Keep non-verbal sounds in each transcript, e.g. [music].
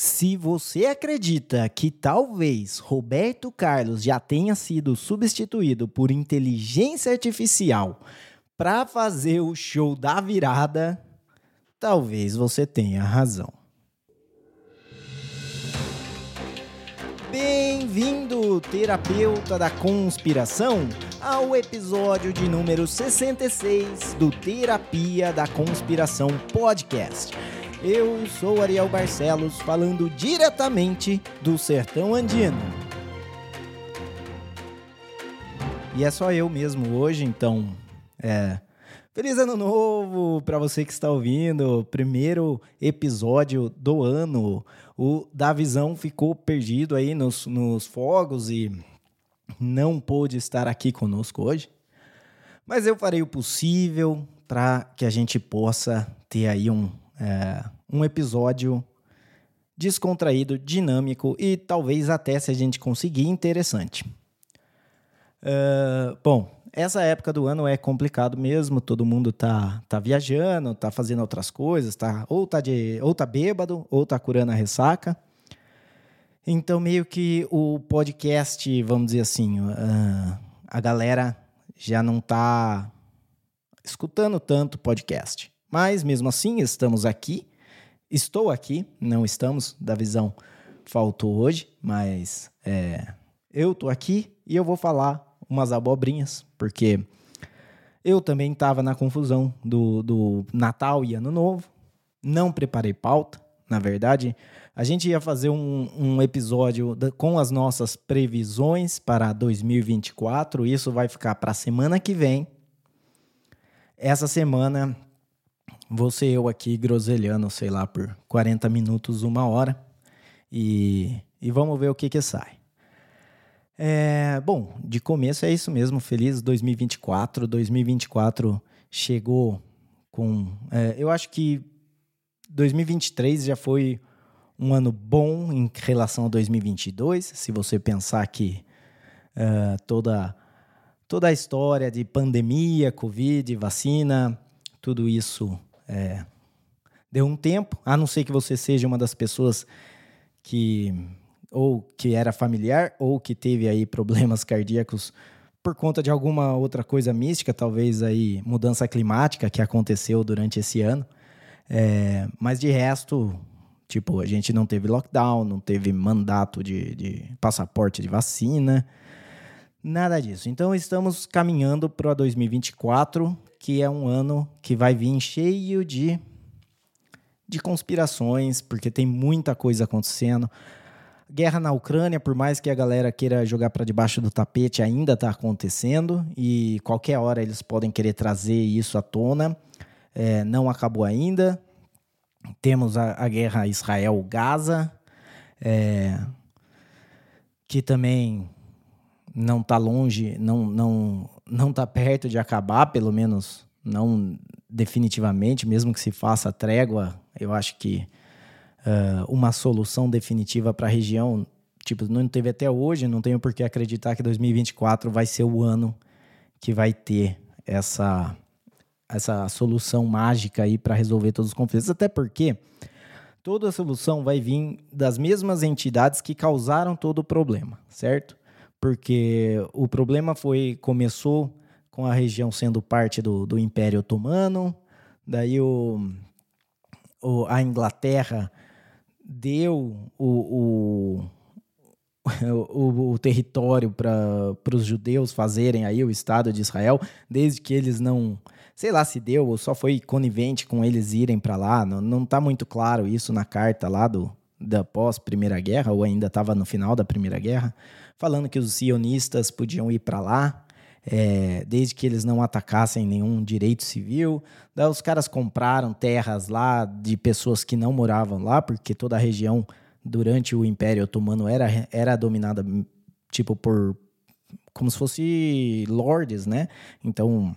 Se você acredita que talvez Roberto Carlos já tenha sido substituído por inteligência artificial para fazer o show da virada, talvez você tenha razão. Bem-vindo, terapeuta da conspiração, ao episódio de número 66 do Terapia da Conspiração Podcast. Eu sou Ariel Barcelos, falando diretamente do sertão andino. E é só eu mesmo hoje, então, é. Feliz ano novo para você que está ouvindo. Primeiro episódio do ano. O Davizão ficou perdido aí nos, nos fogos e não pôde estar aqui conosco hoje. Mas eu farei o possível para que a gente possa ter aí um, é, um episódio descontraído, dinâmico e talvez até, se a gente conseguir, interessante. Uh, bom, essa época do ano é complicado mesmo, todo mundo tá, tá viajando, tá fazendo outras coisas, tá, ou, tá de, ou tá bêbado, ou tá curando a ressaca. Então, meio que o podcast, vamos dizer assim, uh, a galera já não tá escutando tanto podcast. Mas, mesmo assim, estamos aqui. Estou aqui, não estamos, da visão faltou hoje, mas é, eu tô aqui e eu vou falar umas abobrinhas, porque eu também estava na confusão do, do Natal e Ano Novo, não preparei pauta, na verdade. A gente ia fazer um, um episódio com as nossas previsões para 2024, isso vai ficar para a semana que vem. Essa semana, você eu aqui groselhando, sei lá, por 40 minutos, uma hora, e, e vamos ver o que que sai. É, bom, de começo é isso mesmo. Feliz 2024. 2024 chegou com. É, eu acho que 2023 já foi um ano bom em relação a 2022. Se você pensar que é, toda, toda a história de pandemia, Covid, vacina, tudo isso é, deu um tempo. A não ser que você seja uma das pessoas que ou que era familiar, ou que teve aí problemas cardíacos por conta de alguma outra coisa mística, talvez aí mudança climática que aconteceu durante esse ano. É, mas de resto, tipo, a gente não teve lockdown, não teve mandato de, de passaporte de vacina, nada disso. Então estamos caminhando para 2024, que é um ano que vai vir cheio de, de conspirações, porque tem muita coisa acontecendo. Guerra na Ucrânia, por mais que a galera queira jogar para debaixo do tapete, ainda está acontecendo e qualquer hora eles podem querer trazer isso à tona. É, não acabou ainda. Temos a, a guerra Israel-Gaza, é, que também não está longe, não não não está perto de acabar, pelo menos não definitivamente, mesmo que se faça trégua, eu acho que uh, uma solução definitiva para a região. Tipo, não teve até hoje, não tenho por que acreditar que 2024 vai ser o ano que vai ter essa, essa solução mágica aí para resolver todos os conflitos. Até porque toda a solução vai vir das mesmas entidades que causaram todo o problema, certo? Porque o problema foi começou com a região sendo parte do, do Império Otomano, daí o, o, a Inglaterra deu o, o, [laughs] o, o território para os judeus fazerem aí o Estado de Israel, desde que eles não, sei lá se deu ou só foi conivente com eles irem para lá, não, não tá muito claro isso na carta lá do da pós Primeira Guerra ou ainda estava no final da Primeira Guerra, falando que os sionistas podiam ir para lá é, desde que eles não atacassem nenhum direito civil. Daí os caras compraram terras lá de pessoas que não moravam lá, porque toda a região durante o Império Otomano era, era dominada tipo por como se fosse lords, né? Então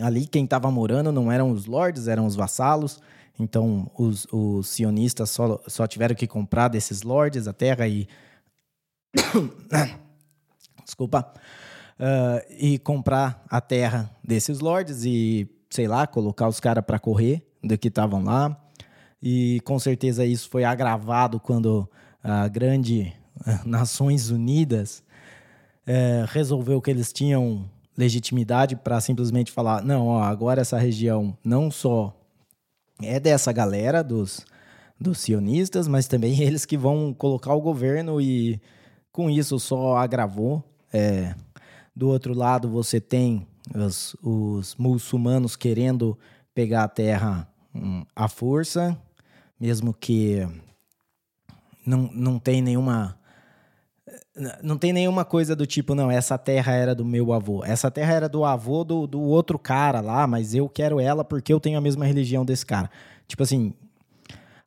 ali quem estava morando não eram os lords, eram os vassalos. Então os, os sionistas só, só tiveram que comprar desses lords a terra e [coughs] desculpa uh, e comprar a terra desses lords e, sei lá, colocar os caras para correr do que estavam lá. e com certeza isso foi agravado quando a grande [laughs] Nações Unidas é, resolveu que eles tinham legitimidade para simplesmente falar: não, ó, agora essa região não só é dessa galera dos, dos sionistas, mas também [laughs] eles que vão colocar o governo e com isso só agravou. É, do outro lado, você tem os, os muçulmanos querendo pegar a terra hum, à força, mesmo que não, não tem nenhuma não tem nenhuma coisa do tipo, não, essa terra era do meu avô. Essa terra era do avô do, do outro cara lá, mas eu quero ela porque eu tenho a mesma religião desse cara. Tipo assim,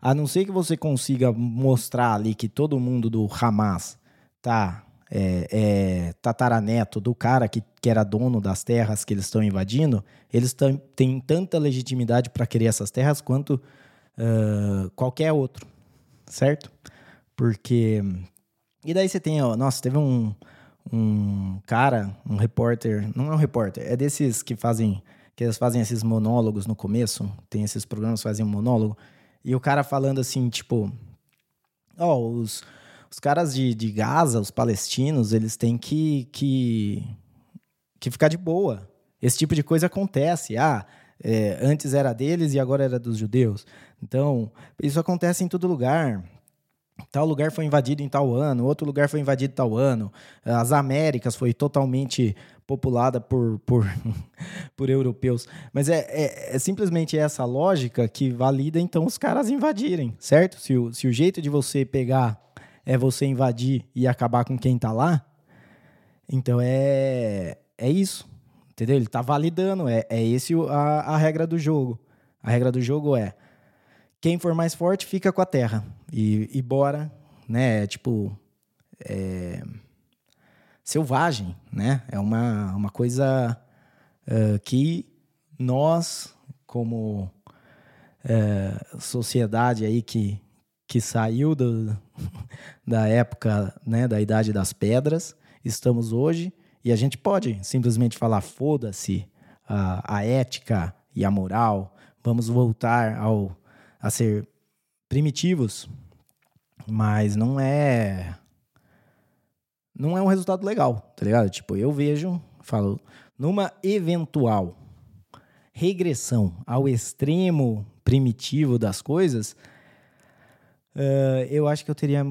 a não ser que você consiga mostrar ali que todo mundo do Hamas tá é, é, tataraneto do cara que, que era dono das terras que eles estão invadindo, eles têm tanta legitimidade para querer essas terras quanto uh, qualquer outro, certo? Porque e daí você tem, ó, nossa, teve um, um cara, um repórter, não é um repórter, é desses que fazem, que eles fazem esses monólogos no começo, tem esses programas que fazem um monólogo, e o cara falando assim, tipo, ó, os, os caras de, de Gaza, os palestinos, eles têm que, que, que ficar de boa. Esse tipo de coisa acontece. Ah, é, antes era deles e agora era dos judeus. Então, isso acontece em todo lugar tal lugar foi invadido em tal ano, outro lugar foi invadido tal ano, as Américas foi totalmente populada por, por, [laughs] por europeus. Mas é, é, é, simplesmente essa lógica que valida então os caras invadirem, certo? Se o, se o jeito de você pegar é você invadir e acabar com quem tá lá, então é, é isso, entendeu? Ele tá validando, é, é esse a, a regra do jogo. A regra do jogo é quem for mais forte fica com a terra. E, e bora, né? É tipo. É, selvagem, né? É uma, uma coisa uh, que nós, como uh, sociedade aí que, que saiu do, [laughs] da época, né, da Idade das Pedras, estamos hoje e a gente pode simplesmente falar: foda-se a, a ética e a moral, vamos voltar ao a ser primitivos, mas não é não é um resultado legal, tá ligado? Tipo, eu vejo, falo, numa eventual regressão ao extremo primitivo das coisas, uh, eu acho que eu teria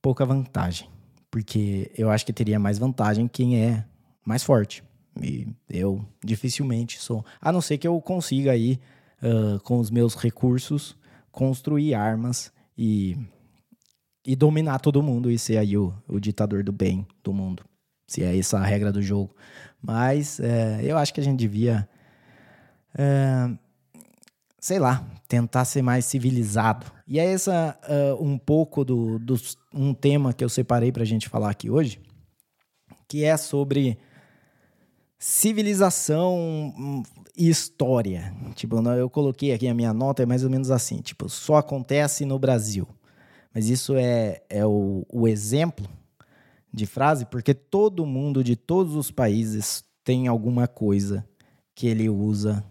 pouca vantagem. Porque eu acho que teria mais vantagem quem é mais forte. E eu dificilmente sou. A não ser que eu consiga aí, uh, com os meus recursos, construir armas e, e dominar todo mundo e ser aí o, o ditador do bem do mundo. Se é essa a regra do jogo. Mas é, eu acho que a gente devia, é, sei lá, tentar ser mais civilizado. E é essa uh, um pouco do, do um tema que eu separei para a gente falar aqui hoje, que é sobre civilização e história. Tipo, eu coloquei aqui a minha nota, é mais ou menos assim, tipo, só acontece no Brasil. Mas isso é, é o, o exemplo de frase, porque todo mundo de todos os países tem alguma coisa que ele usa,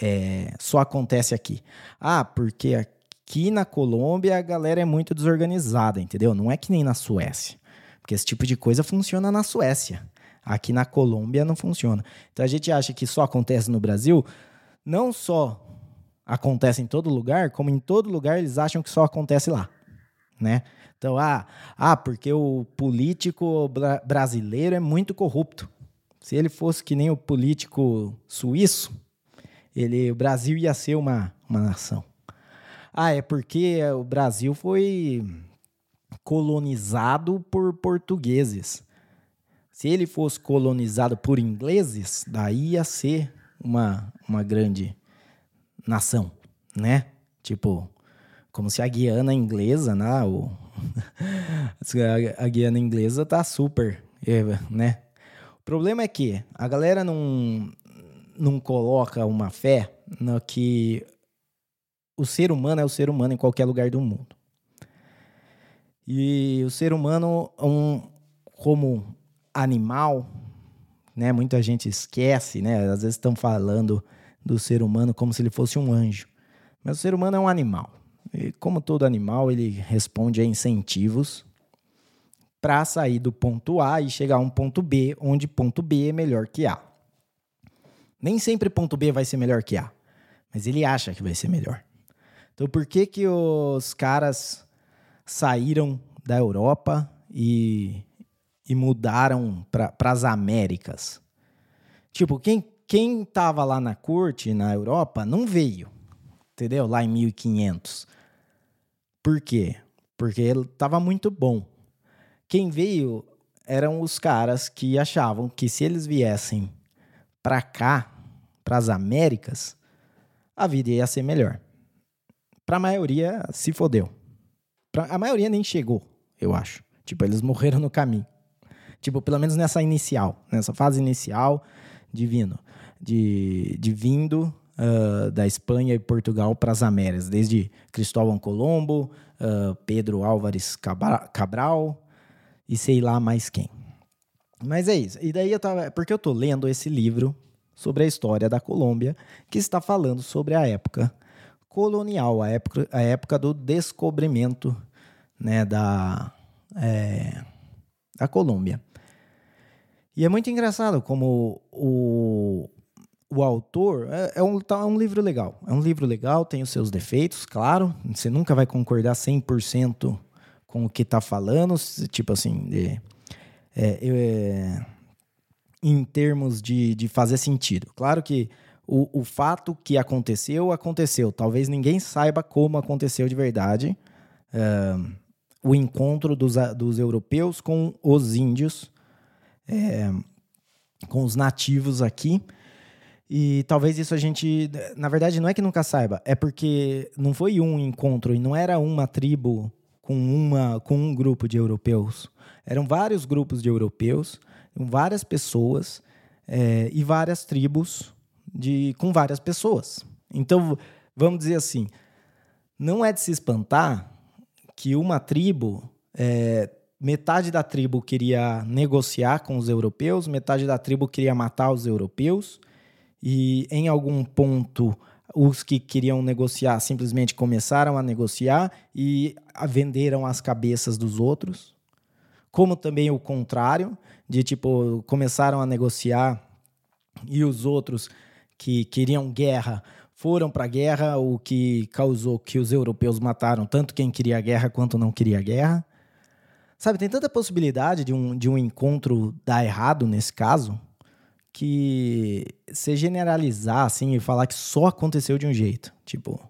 é, só acontece aqui. Ah, porque aqui na Colômbia a galera é muito desorganizada, entendeu? Não é que nem na Suécia. Porque esse tipo de coisa funciona na Suécia. Aqui na Colômbia não funciona. Então a gente acha que só acontece no Brasil. Não só acontece em todo lugar, como em todo lugar eles acham que só acontece lá, né? Então, ah, ah porque o político bra brasileiro é muito corrupto. Se ele fosse que nem o político suíço, ele, o Brasil ia ser uma, uma nação. Ah, é porque o Brasil foi colonizado por portugueses. Se ele fosse colonizado por ingleses, daí ia ser uma, uma grande nação, né? Tipo, como se a Guiana inglesa, né? O, [laughs] a Guiana inglesa tá super, né? O problema é que a galera não, não coloca uma fé no que o ser humano é o ser humano em qualquer lugar do mundo. E o ser humano, um, como animal, né? Muita gente esquece, né? Às vezes estão falando do ser humano como se ele fosse um anjo. Mas o ser humano é um animal. E como todo animal, ele responde a incentivos para sair do ponto A e chegar a um ponto B, onde ponto B é melhor que A. Nem sempre ponto B vai ser melhor que A, mas ele acha que vai ser melhor. Então, por que que os caras saíram da Europa e, e mudaram para as Américas? Tipo, quem, quem tava lá na corte, na Europa, não veio, entendeu? Lá em 1500. Por quê? Porque ele tava muito bom. Quem veio eram os caras que achavam que se eles viessem para cá, para as Américas, a vida ia ser melhor. Para a maioria, se fodeu. Pra, a maioria nem chegou, eu acho. Tipo, eles morreram no caminho. Tipo, pelo menos nessa inicial, nessa fase inicial de vindo, de, de vindo uh, da Espanha e Portugal para as Américas, desde Cristóvão Colombo, uh, Pedro Álvares Cabral e sei lá mais quem. Mas é isso. E daí eu tava. Porque eu tô lendo esse livro sobre a história da Colômbia, que está falando sobre a época colonial, a época, a época do descobrimento né, da, é, da Colômbia. E é muito engraçado como o, o autor. É, é, um, tá, é um livro legal. É um livro legal, tem os seus defeitos, claro. Você nunca vai concordar 100% com o que está falando, tipo assim, de, é, é, em termos de, de fazer sentido. Claro que o, o fato que aconteceu, aconteceu. Talvez ninguém saiba como aconteceu de verdade. Uh, o encontro dos, dos europeus com os índios, é, com os nativos aqui. E talvez isso a gente. Na verdade, não é que nunca saiba, é porque não foi um encontro e não era uma tribo com, uma, com um grupo de europeus. Eram vários grupos de europeus várias pessoas é, e várias tribos de, com várias pessoas. Então, vamos dizer assim, não é de se espantar que uma tribo, é, metade da tribo queria negociar com os europeus, metade da tribo queria matar os europeus, e em algum ponto os que queriam negociar simplesmente começaram a negociar e venderam as cabeças dos outros, como também o contrário de tipo começaram a negociar e os outros que queriam guerra foram para a guerra, o que causou que os europeus mataram tanto quem queria guerra quanto não queria guerra. Sabe, tem tanta possibilidade de um, de um encontro dar errado nesse caso que se generalizar assim e falar que só aconteceu de um jeito. Tipo,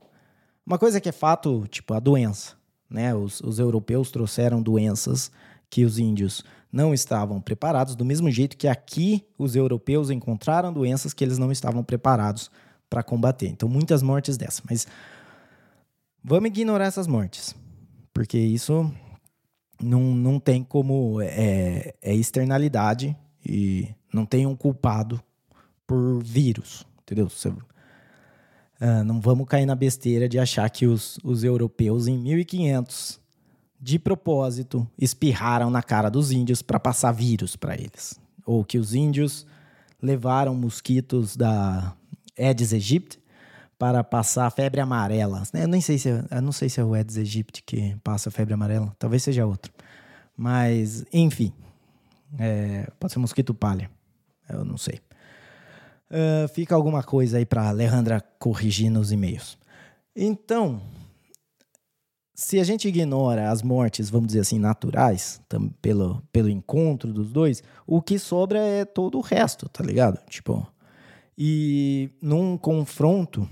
uma coisa que é fato, tipo, a doença. Né? Os, os europeus trouxeram doenças que os índios não estavam preparados, do mesmo jeito que aqui os europeus encontraram doenças que eles não estavam preparados para combater. Então, muitas mortes dessas. Mas vamos ignorar essas mortes, porque isso não, não tem como. É, é externalidade e não tem um culpado por vírus, entendeu? Você, uh, não vamos cair na besteira de achar que os, os europeus em 1500 de propósito, espirraram na cara dos índios para passar vírus para eles. Ou que os índios levaram mosquitos da Aedes aegypti para passar febre amarela. Eu nem sei se eu não sei se é o Aedes aegypti que passa febre amarela, talvez seja outro. Mas, enfim, é, pode ser mosquito palha, eu não sei. Uh, fica alguma coisa aí para Alejandra corrigir nos e-mails. Então, se a gente ignora as mortes, vamos dizer assim, naturais, pelo, pelo encontro dos dois, o que sobra é todo o resto, tá ligado? Tipo, e num confronto,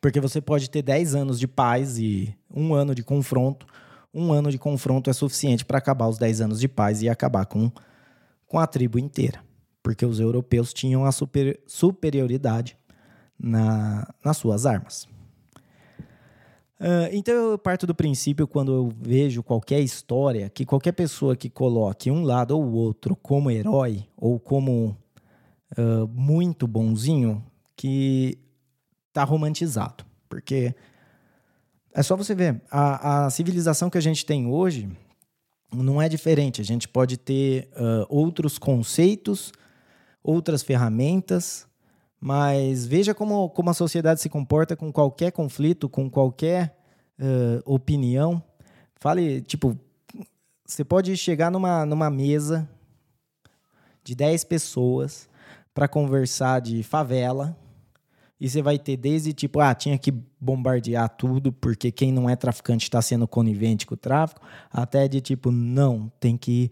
porque você pode ter 10 anos de paz e um ano de confronto, um ano de confronto é suficiente para acabar os 10 anos de paz e acabar com, com a tribo inteira. Porque os europeus tinham a super, superioridade na, nas suas armas. Uh, então eu parto do princípio, quando eu vejo qualquer história, que qualquer pessoa que coloque um lado ou outro como herói ou como uh, muito bonzinho, que tá romantizado. Porque é só você ver, a, a civilização que a gente tem hoje não é diferente. A gente pode ter uh, outros conceitos, outras ferramentas, mas veja como, como a sociedade se comporta com qualquer conflito, com qualquer uh, opinião. Fale, tipo, você pode chegar numa, numa mesa de 10 pessoas para conversar de favela. E você vai ter desde tipo, ah, tinha que bombardear tudo porque quem não é traficante está sendo conivente com o tráfico, até de tipo, não, tem que.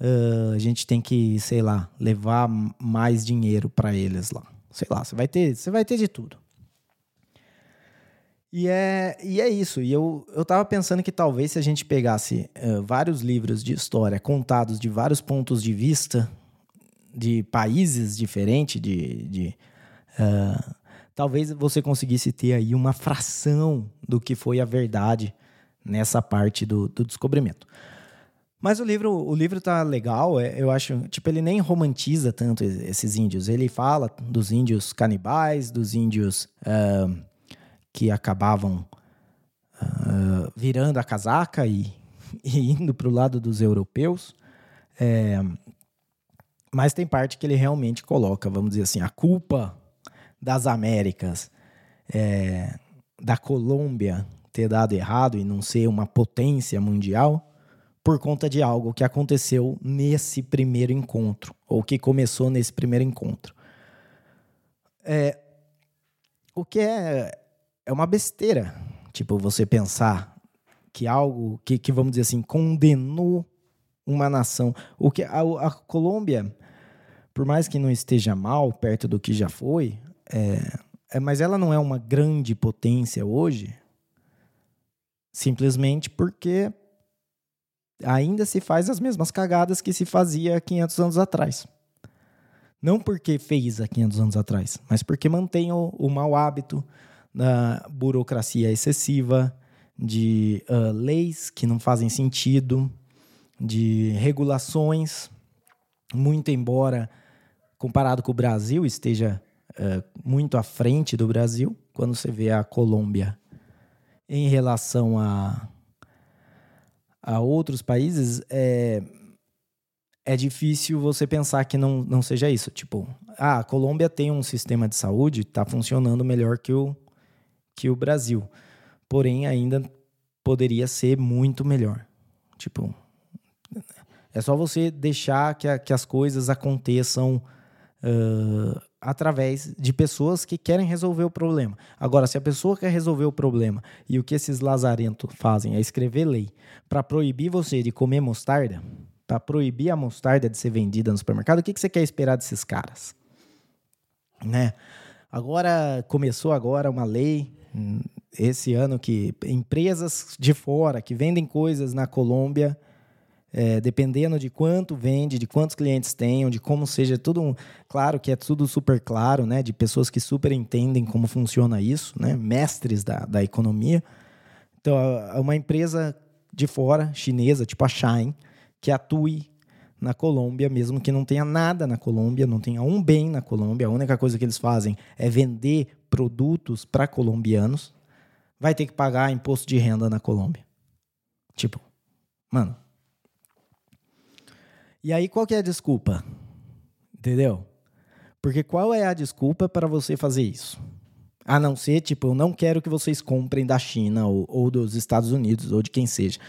Uh, a gente tem que, sei lá, levar mais dinheiro para eles lá. Sei lá, você vai ter, você vai ter de tudo. E é, e é isso. E eu, eu tava pensando que talvez se a gente pegasse uh, vários livros de história contados de vários pontos de vista, de países diferentes, de, de uh, talvez você conseguisse ter aí uma fração do que foi a verdade nessa parte do, do descobrimento. Mas o livro, o livro tá legal, é, eu acho, tipo, ele nem romantiza tanto esses índios. Ele fala dos índios canibais, dos índios uh, que acabavam uh, virando a casaca e, [laughs] e indo para o lado dos europeus. É, mas tem parte que ele realmente coloca, vamos dizer assim, a culpa das Américas, é, da Colômbia ter dado errado e não ser uma potência mundial por conta de algo que aconteceu nesse primeiro encontro, ou que começou nesse primeiro encontro. É, o que é, é uma besteira, tipo, você pensar que algo que, que vamos dizer assim, condenou uma nação. O que a, a Colômbia por mais que não esteja mal perto do que já foi, é, é, mas ela não é uma grande potência hoje, simplesmente porque ainda se faz as mesmas cagadas que se fazia 500 anos atrás. Não porque fez há 500 anos atrás, mas porque mantém o, o mau hábito da burocracia excessiva, de uh, leis que não fazem sentido, de regulações, muito embora comparado com o Brasil, esteja uh, muito à frente do Brasil, quando você vê a Colômbia em relação a, a outros países, é, é difícil você pensar que não, não seja isso. Tipo, ah, a Colômbia tem um sistema de saúde, está funcionando melhor que o, que o Brasil. Porém, ainda poderia ser muito melhor. Tipo, é só você deixar que, a, que as coisas aconteçam uh, através de pessoas que querem resolver o problema. Agora, se a pessoa quer resolver o problema e o que esses lazarentos fazem é escrever lei para proibir você de comer mostarda, para proibir a mostarda de ser vendida no supermercado, o que, que você quer esperar desses caras? Né? Agora, começou agora uma lei hum, esse ano que empresas de fora que vendem coisas na Colômbia é, dependendo de quanto vende, de quantos clientes tenham, de como seja tudo um, claro que é tudo super claro, né? De pessoas que super entendem como funciona isso, né? Mestres da, da economia. Então, uma empresa de fora, chinesa, tipo a Shine, que atue na Colômbia, mesmo que não tenha nada na Colômbia, não tenha um bem na Colômbia, a única coisa que eles fazem é vender produtos para colombianos, vai ter que pagar imposto de renda na Colômbia. Tipo, mano, e aí, qual que é a desculpa? Entendeu? Porque qual é a desculpa para você fazer isso? A não ser, tipo, eu não quero que vocês comprem da China ou, ou dos Estados Unidos ou de quem seja.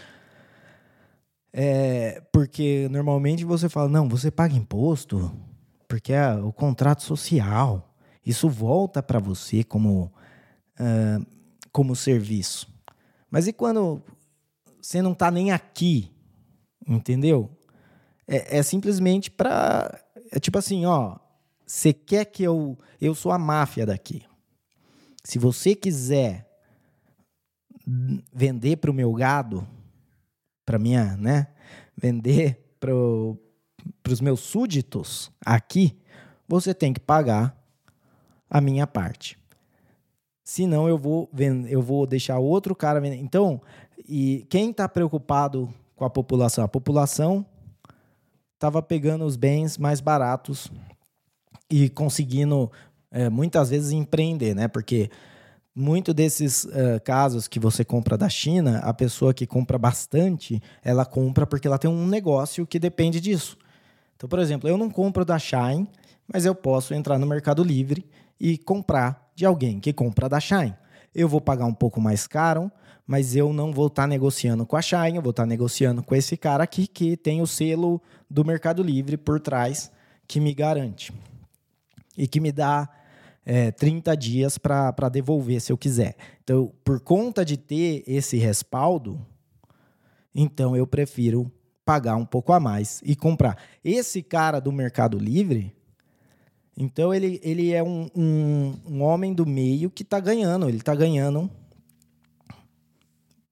É, porque normalmente você fala, não, você paga imposto porque é o contrato social. Isso volta para você como, uh, como serviço. Mas e quando você não está nem aqui? Entendeu? É, é simplesmente para. É tipo assim, ó. Você quer que eu. Eu sou a máfia daqui. Se você quiser vender para o meu gado, para minha, né? Vender para os meus súditos aqui, você tem que pagar a minha parte. Senão eu vou eu vou deixar outro cara vender. Então, e quem está preocupado com a população? A população estava pegando os bens mais baratos e conseguindo é, muitas vezes empreender, né? Porque muito desses uh, casos que você compra da China, a pessoa que compra bastante, ela compra porque ela tem um negócio que depende disso. Então, por exemplo, eu não compro da Shine, mas eu posso entrar no Mercado Livre e comprar de alguém que compra da Shine. Eu vou pagar um pouco mais caro, mas eu não vou estar tá negociando com a Shine, eu vou estar tá negociando com esse cara aqui que tem o selo do Mercado Livre por trás que me garante e que me dá é, 30 dias para devolver se eu quiser. Então, por conta de ter esse respaldo, então eu prefiro pagar um pouco a mais e comprar. Esse cara do Mercado Livre, então ele, ele é um, um, um homem do meio que está ganhando, ele está ganhando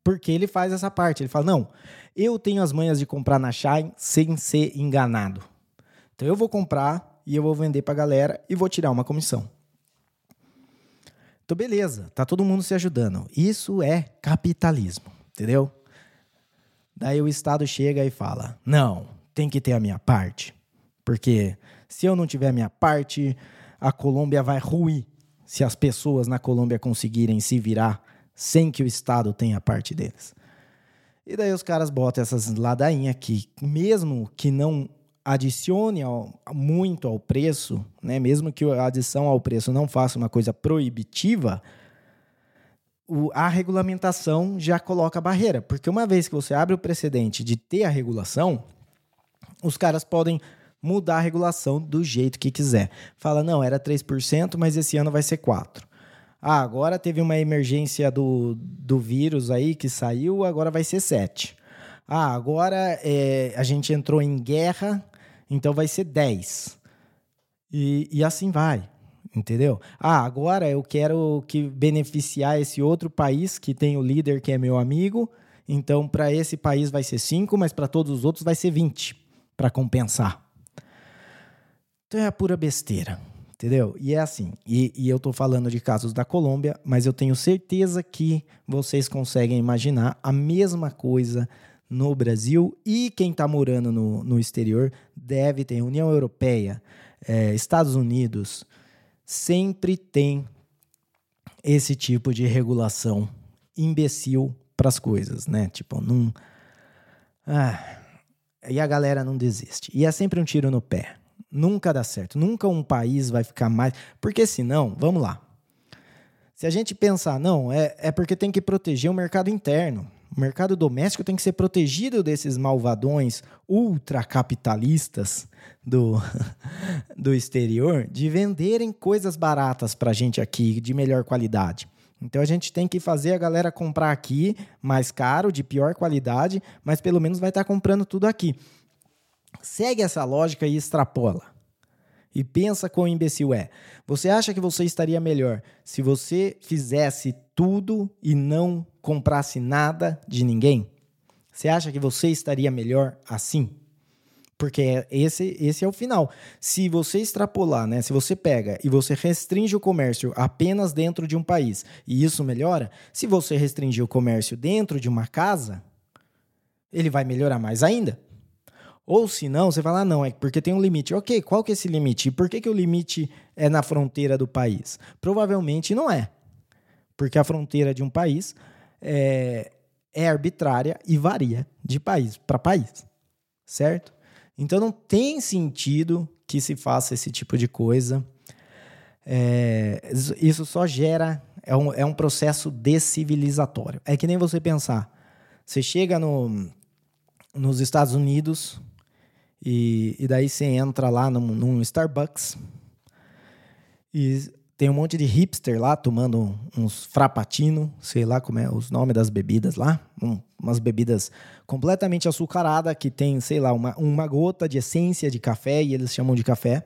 porque ele faz essa parte. Ele fala: não, eu tenho as manhas de comprar na Shine sem ser enganado. Então eu vou comprar e eu vou vender para a galera e vou tirar uma comissão. Então, beleza, tá todo mundo se ajudando. Isso é capitalismo, entendeu? Daí o Estado chega e fala: não, tem que ter a minha parte. Porque se eu não tiver a minha parte, a Colômbia vai ruir se as pessoas na Colômbia conseguirem se virar sem que o Estado tenha parte deles. E daí os caras botam essas ladainhas que, mesmo que não adicione ao, muito ao preço, né, mesmo que a adição ao preço não faça uma coisa proibitiva, o, a regulamentação já coloca barreira. Porque uma vez que você abre o precedente de ter a regulação, os caras podem mudar a regulação do jeito que quiser. Fala, não, era 3%, mas esse ano vai ser 4%. Ah, agora teve uma emergência do, do vírus aí que saiu, agora vai ser 7%. Ah, agora é, a gente entrou em guerra, então vai ser 10. E, e assim vai, entendeu? Ah, agora eu quero que beneficiar esse outro país que tem o líder que é meu amigo, então para esse país vai ser 5, mas para todos os outros vai ser 20, para compensar. Então é a pura besteira. Entendeu? E é assim. E, e eu estou falando de casos da Colômbia, mas eu tenho certeza que vocês conseguem imaginar a mesma coisa no Brasil e quem está morando no, no exterior deve ter. União Europeia, é, Estados Unidos, sempre tem esse tipo de regulação imbecil para as coisas, né? Tipo, não. Ah, e a galera não desiste. E é sempre um tiro no pé. Nunca dá certo. Nunca um país vai ficar mais. Porque senão, vamos lá. Se a gente pensar, não, é, é porque tem que proteger o mercado interno. O mercado doméstico tem que ser protegido desses malvadões ultracapitalistas do, [laughs] do exterior de venderem coisas baratas para a gente aqui, de melhor qualidade. Então a gente tem que fazer a galera comprar aqui mais caro, de pior qualidade, mas pelo menos vai estar tá comprando tudo aqui. Segue essa lógica e extrapola. E pensa quão imbecil é. Você acha que você estaria melhor se você fizesse tudo e não comprasse nada de ninguém? Você acha que você estaria melhor assim? Porque esse, esse é o final. Se você extrapolar, né? Se você pega e você restringe o comércio apenas dentro de um país e isso melhora, se você restringir o comércio dentro de uma casa, ele vai melhorar mais ainda. Ou se não, você fala, ah, não, é porque tem um limite. Ok, qual que é esse limite? E por que, que o limite é na fronteira do país? Provavelmente não é. Porque a fronteira de um país é, é arbitrária e varia de país para país. Certo? Então não tem sentido que se faça esse tipo de coisa. É, isso só gera. É um, é um processo descivilizatório. É que nem você pensar. Você chega no, nos Estados Unidos e, e daí você entra lá num, num Starbucks e tem um monte de hipster lá tomando uns frapatino, sei lá como é os nomes das bebidas lá, um, umas bebidas completamente açucaradas que tem, sei lá, uma, uma gota de essência de café e eles chamam de café.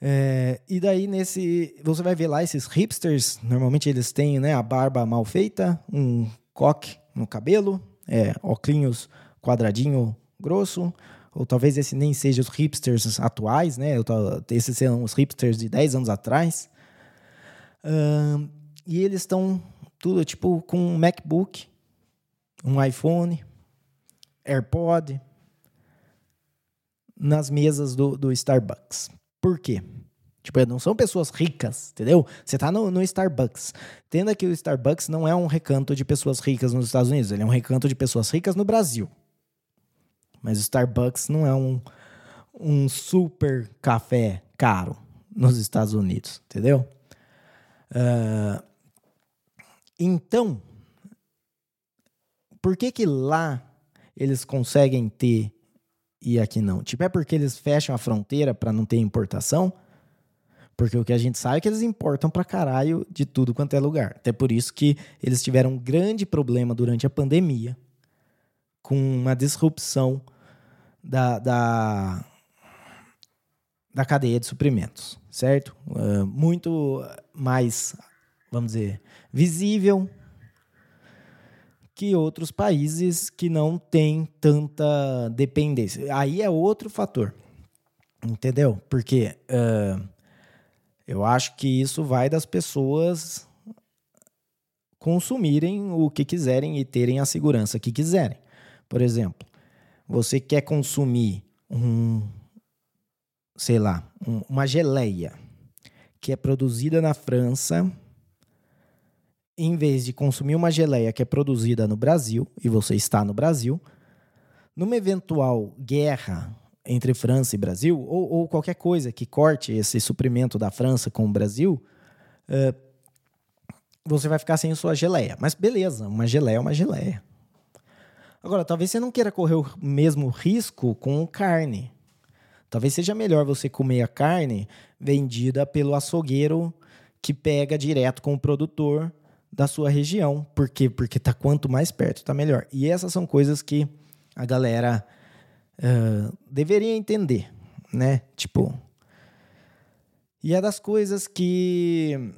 É, e daí nesse, você vai ver lá esses hipsters, normalmente eles têm, né, a barba mal feita, um coque no cabelo, é, óculos quadradinho grosso, ou talvez esse nem seja os hipsters atuais, né? Esses são os hipsters de 10 anos atrás. E eles estão tudo tipo com um MacBook, um iPhone, AirPod nas mesas do, do Starbucks. Por quê? Tipo, não são pessoas ricas, entendeu? Você tá no, no, Starbucks. Entenda que o Starbucks não é um recanto de pessoas ricas nos Estados Unidos, ele é um recanto de pessoas ricas no Brasil. Mas o Starbucks não é um, um super café caro nos Estados Unidos, entendeu? Uh, então, por que, que lá eles conseguem ter e aqui não? Tipo, é porque eles fecham a fronteira para não ter importação? Porque o que a gente sabe é que eles importam pra caralho de tudo quanto é lugar. Até por isso que eles tiveram um grande problema durante a pandemia com uma disrupção da, da, da cadeia de suprimentos, certo? Uh, muito mais, vamos dizer, visível que outros países que não têm tanta dependência. Aí é outro fator, entendeu? Porque uh, eu acho que isso vai das pessoas consumirem o que quiserem e terem a segurança que quiserem. Por exemplo, você quer consumir um, sei lá, um, uma geleia que é produzida na França, em vez de consumir uma geleia que é produzida no Brasil, e você está no Brasil, numa eventual guerra entre França e Brasil, ou, ou qualquer coisa que corte esse suprimento da França com o Brasil, uh, você vai ficar sem sua geleia. Mas beleza, uma geleia é uma geleia. Agora, talvez você não queira correr o mesmo risco com carne. Talvez seja melhor você comer a carne vendida pelo açougueiro que pega direto com o produtor da sua região. Por quê? Porque tá quanto mais perto, tá melhor. E essas são coisas que a galera uh, deveria entender, né? Tipo. E é das coisas que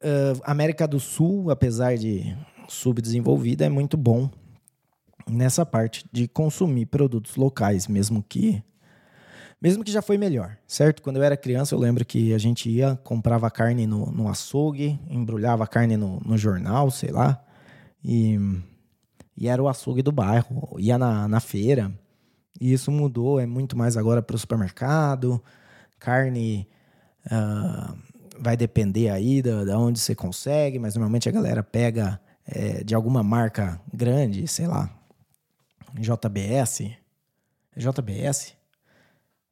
uh, América do Sul, apesar de subdesenvolvida, é muito bom nessa parte de consumir produtos locais, mesmo que mesmo que já foi melhor, certo? Quando eu era criança, eu lembro que a gente ia, comprava carne no, no açougue, embrulhava a carne no, no jornal, sei lá, e, e era o açougue do bairro, ia na, na feira. E isso mudou, é muito mais agora para o supermercado. Carne uh, vai depender aí da, onde você consegue, mas normalmente a galera pega é, de alguma marca grande, sei lá, JBS, JBS,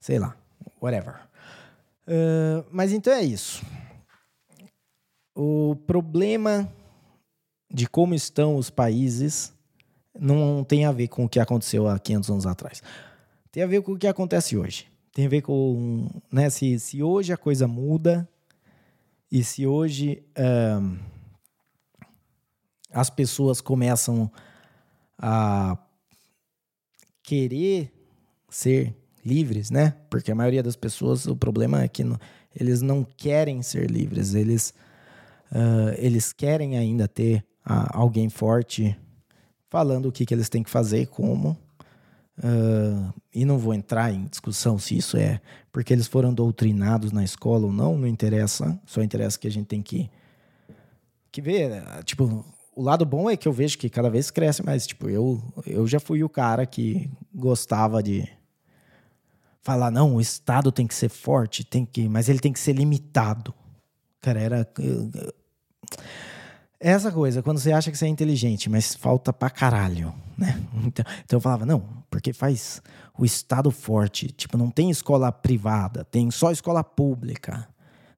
sei lá, whatever. Uh, mas então é isso. O problema de como estão os países não tem a ver com o que aconteceu há 500 anos atrás. Tem a ver com o que acontece hoje. Tem a ver com né, se, se hoje a coisa muda e se hoje uh, as pessoas começam a querer ser livres, né? Porque a maioria das pessoas, o problema é que não, eles não querem ser livres, eles, uh, eles querem ainda ter alguém forte falando o que, que eles têm que fazer, como. Uh, e não vou entrar em discussão se isso é porque eles foram doutrinados na escola ou não, não interessa, só interessa que a gente tem que, que ver. Tipo, o lado bom é que eu vejo que cada vez cresce mais. Tipo, eu, eu já fui o cara que gostava de falar, não, o Estado tem que ser forte, tem que, mas ele tem que ser limitado. Cara, era. Essa coisa, quando você acha que você é inteligente, mas falta pra caralho, né? Então, então eu falava, não, porque faz o Estado forte. Tipo, não tem escola privada, tem só escola pública.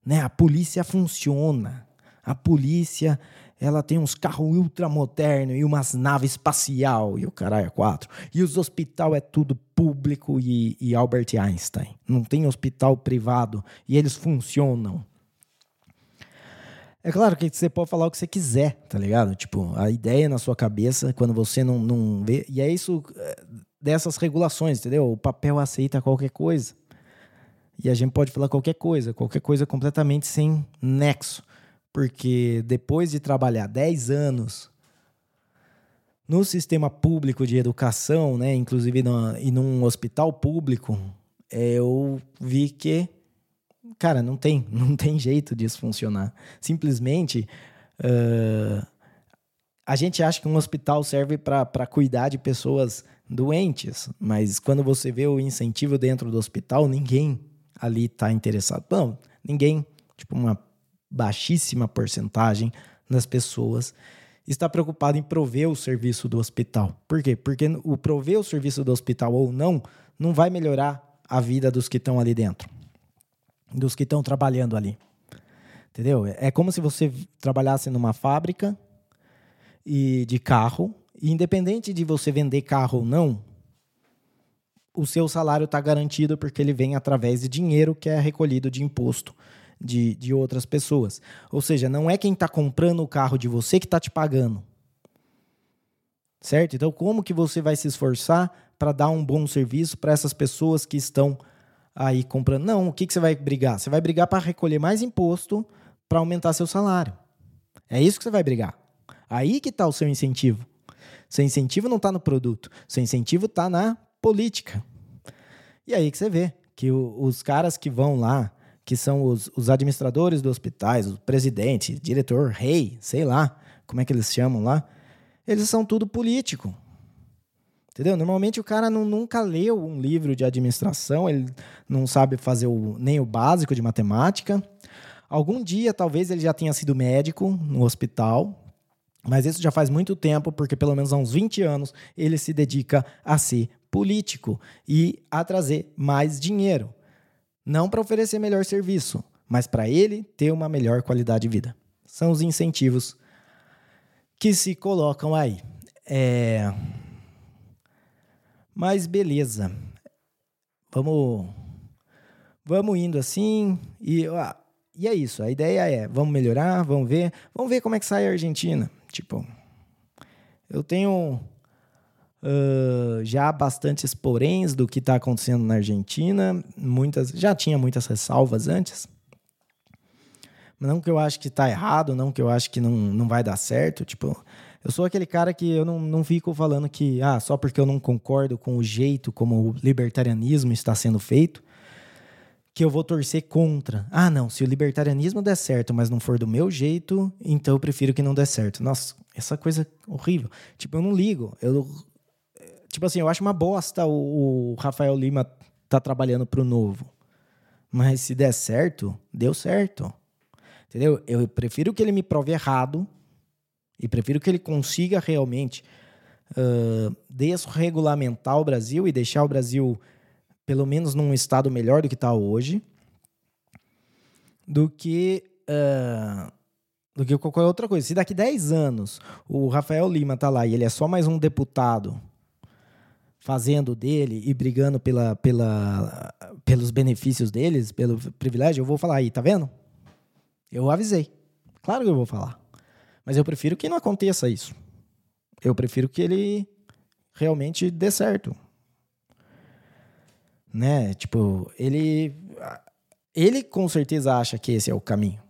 Né? A polícia funciona. A polícia ela tem uns carros ultramodernos e umas naves espacial e o caralho é quatro. E os hospital é tudo público e, e Albert Einstein. Não tem hospital privado e eles funcionam. É claro que você pode falar o que você quiser, tá ligado? Tipo, a ideia na sua cabeça, quando você não, não vê. E é isso é, dessas regulações, entendeu? O papel aceita qualquer coisa. E a gente pode falar qualquer coisa, qualquer coisa completamente sem nexo porque depois de trabalhar 10 anos no sistema público de educação, né, inclusive no, e num hospital público, eu vi que, cara, não tem, [laughs] não tem jeito disso funcionar. Simplesmente, uh, a gente acha que um hospital serve para cuidar de pessoas doentes, mas quando você vê o incentivo dentro do hospital, ninguém ali está interessado. Não, ninguém, tipo uma baixíssima porcentagem das pessoas está preocupado em prover o serviço do hospital. Por quê? Porque o prover o serviço do hospital ou não, não vai melhorar a vida dos que estão ali dentro, dos que estão trabalhando ali. Entendeu? É como se você trabalhasse numa fábrica e de carro independente de você vender carro ou não, o seu salário está garantido porque ele vem através de dinheiro que é recolhido de imposto de, de outras pessoas. Ou seja, não é quem está comprando o carro de você que está te pagando. Certo? Então, como que você vai se esforçar para dar um bom serviço para essas pessoas que estão aí comprando? Não, o que, que você vai brigar? Você vai brigar para recolher mais imposto para aumentar seu salário. É isso que você vai brigar. Aí que está o seu incentivo. Seu incentivo não está no produto, seu incentivo está na política. E aí que você vê que os caras que vão lá, que são os, os administradores dos hospitais, o presidente, diretor, rei, sei lá, como é que eles chamam lá, eles são tudo político. Entendeu? Normalmente o cara não, nunca leu um livro de administração, ele não sabe fazer o, nem o básico de matemática. Algum dia, talvez, ele já tenha sido médico no hospital, mas isso já faz muito tempo, porque pelo menos há uns 20 anos ele se dedica a ser político e a trazer mais dinheiro. Não para oferecer melhor serviço, mas para ele ter uma melhor qualidade de vida. São os incentivos que se colocam aí. É... Mas beleza. Vamos vamos indo assim e ah, e é isso. A ideia é, vamos melhorar, vamos ver, vamos ver como é que sai a Argentina. Tipo, eu tenho uh, já bastantes poréns do que está acontecendo na Argentina. Muitas, já tinha muitas ressalvas antes. Não que eu acho que está errado, não que eu acho que não, não vai dar certo. Tipo, eu sou aquele cara que eu não, não fico falando que ah, só porque eu não concordo com o jeito como o libertarianismo está sendo feito, que eu vou torcer contra. Ah, não, se o libertarianismo der certo, mas não for do meu jeito, então eu prefiro que não dê certo. Nossa, essa coisa horrível. Tipo, eu não ligo. Eu, Tipo assim, eu acho uma bosta o, o Rafael Lima tá trabalhando pro novo. Mas se der certo, deu certo. Entendeu? Eu prefiro que ele me prove errado e prefiro que ele consiga realmente uh, desregulamentar o Brasil e deixar o Brasil pelo menos num estado melhor do que está hoje do que uh, do que qualquer outra coisa. Se daqui 10 anos o Rafael Lima tá lá e ele é só mais um deputado fazendo dele e brigando pela, pela, pelos benefícios deles, pelo privilégio, eu vou falar aí, tá vendo? Eu avisei. Claro que eu vou falar. Mas eu prefiro que não aconteça isso. Eu prefiro que ele realmente dê certo. Né? Tipo, ele ele com certeza acha que esse é o caminho.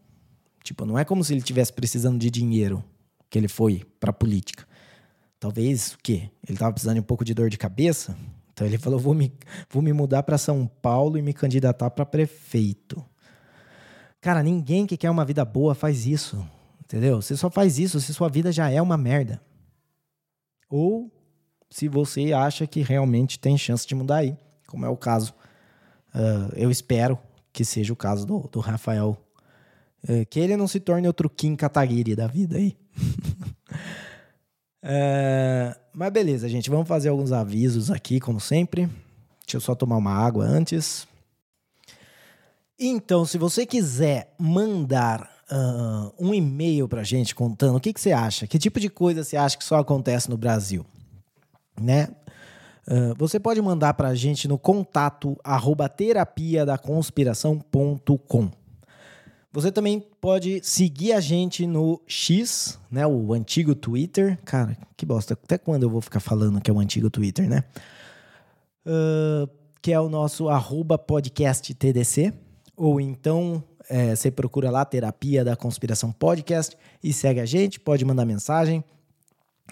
Tipo, não é como se ele tivesse precisando de dinheiro que ele foi para política. Talvez o quê? Ele estava precisando de um pouco de dor de cabeça. Então ele falou: vou me, vou me mudar para São Paulo e me candidatar para prefeito. Cara, ninguém que quer uma vida boa faz isso. Entendeu? Você só faz isso se sua vida já é uma merda. Ou se você acha que realmente tem chance de mudar aí, como é o caso. Uh, eu espero que seja o caso do, do Rafael. Uh, que ele não se torne outro Kim Kataguiri da vida aí. [laughs] É, mas beleza, gente, vamos fazer alguns avisos aqui, como sempre. Deixa eu só tomar uma água antes. Então, se você quiser mandar uh, um e-mail pra gente contando o que, que você acha, que tipo de coisa você acha que só acontece no Brasil, né? Uh, você pode mandar pra gente no contato arroba terapia da conspiração.com. Você também pode seguir a gente no X, né? O antigo Twitter. Cara, que bosta. Até quando eu vou ficar falando que é o antigo Twitter, né? Uh, que é o nosso arroba podcast TDC. Ou então é, você procura lá Terapia da Conspiração Podcast e segue a gente, pode mandar mensagem.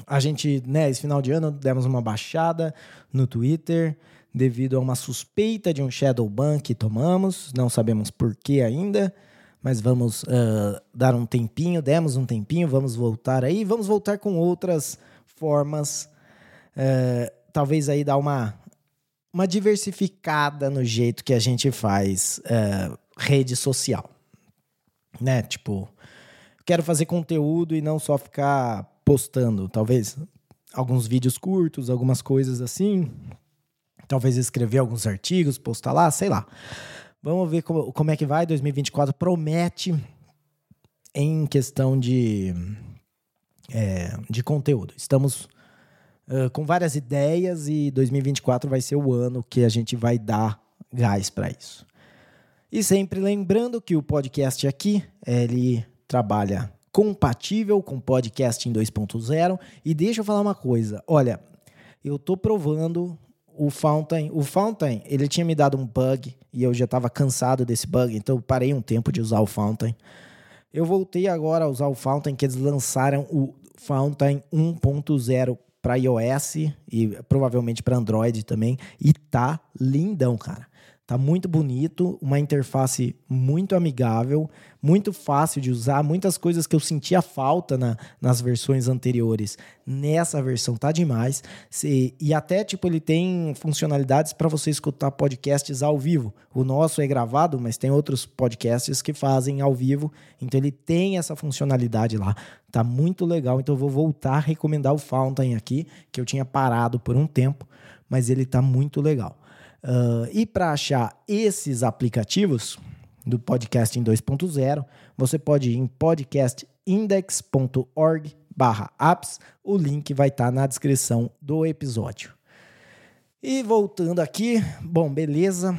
A gente, né, esse final de ano, demos uma baixada no Twitter devido a uma suspeita de um shadow ban que tomamos. Não sabemos por que ainda mas vamos uh, dar um tempinho, demos um tempinho, vamos voltar aí, vamos voltar com outras formas, uh, talvez aí dar uma, uma diversificada no jeito que a gente faz uh, rede social, né? Tipo, quero fazer conteúdo e não só ficar postando, talvez alguns vídeos curtos, algumas coisas assim, talvez escrever alguns artigos, postar lá, sei lá. Vamos ver como, como é que vai. 2024 promete em questão de, é, de conteúdo. Estamos uh, com várias ideias e 2024 vai ser o ano que a gente vai dar gás para isso. E sempre lembrando que o podcast aqui, ele trabalha compatível com podcast em 2.0 e deixa eu falar uma coisa, olha, eu tô provando o Fountain, o Fountain, ele tinha me dado um bug e eu já estava cansado desse bug, então eu parei um tempo de usar o Fountain. Eu voltei agora a usar o Fountain que eles lançaram o Fountain 1.0 para iOS e provavelmente para Android também e tá lindão, cara. Tá muito bonito, uma interface muito amigável, muito fácil de usar, muitas coisas que eu sentia falta na, nas versões anteriores. Nessa versão tá demais. Se, e até tipo ele tem funcionalidades para você escutar podcasts ao vivo. O nosso é gravado, mas tem outros podcasts que fazem ao vivo, então ele tem essa funcionalidade lá. Tá muito legal, então eu vou voltar a recomendar o Fountain aqui, que eu tinha parado por um tempo, mas ele tá muito legal. Uh, e para achar esses aplicativos do Podcasting 2.0, você pode ir em podcastindex.org apps. O link vai estar tá na descrição do episódio. E voltando aqui, bom, beleza.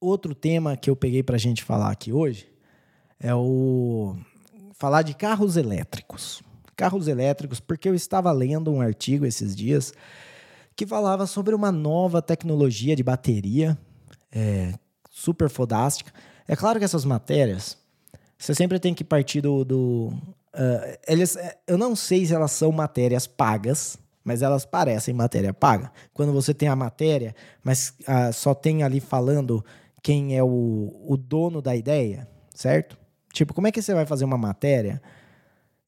Outro tema que eu peguei para a gente falar aqui hoje é o falar de carros elétricos. Carros elétricos, porque eu estava lendo um artigo esses dias que falava sobre uma nova tecnologia de bateria é, super fodástica. É claro que essas matérias, você sempre tem que partir do. do uh, eles, é, eu não sei se elas são matérias pagas, mas elas parecem matéria paga. Quando você tem a matéria, mas uh, só tem ali falando quem é o, o dono da ideia, certo? Tipo, como é que você vai fazer uma matéria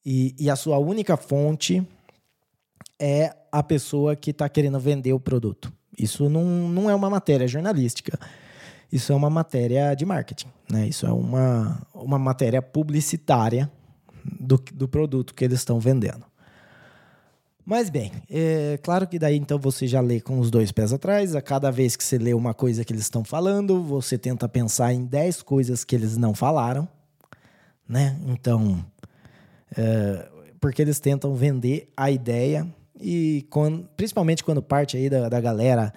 e, e a sua única fonte é a pessoa que está querendo vender o produto. Isso não, não é uma matéria jornalística. Isso é uma matéria de marketing. Né? Isso é uma, uma matéria publicitária do, do produto que eles estão vendendo. Mas bem, é claro que daí então você já lê com os dois pés atrás. A cada vez que você lê uma coisa que eles estão falando, você tenta pensar em 10 coisas que eles não falaram. Né? Então, é, porque eles tentam vender a ideia e quando, principalmente quando parte aí da, da galera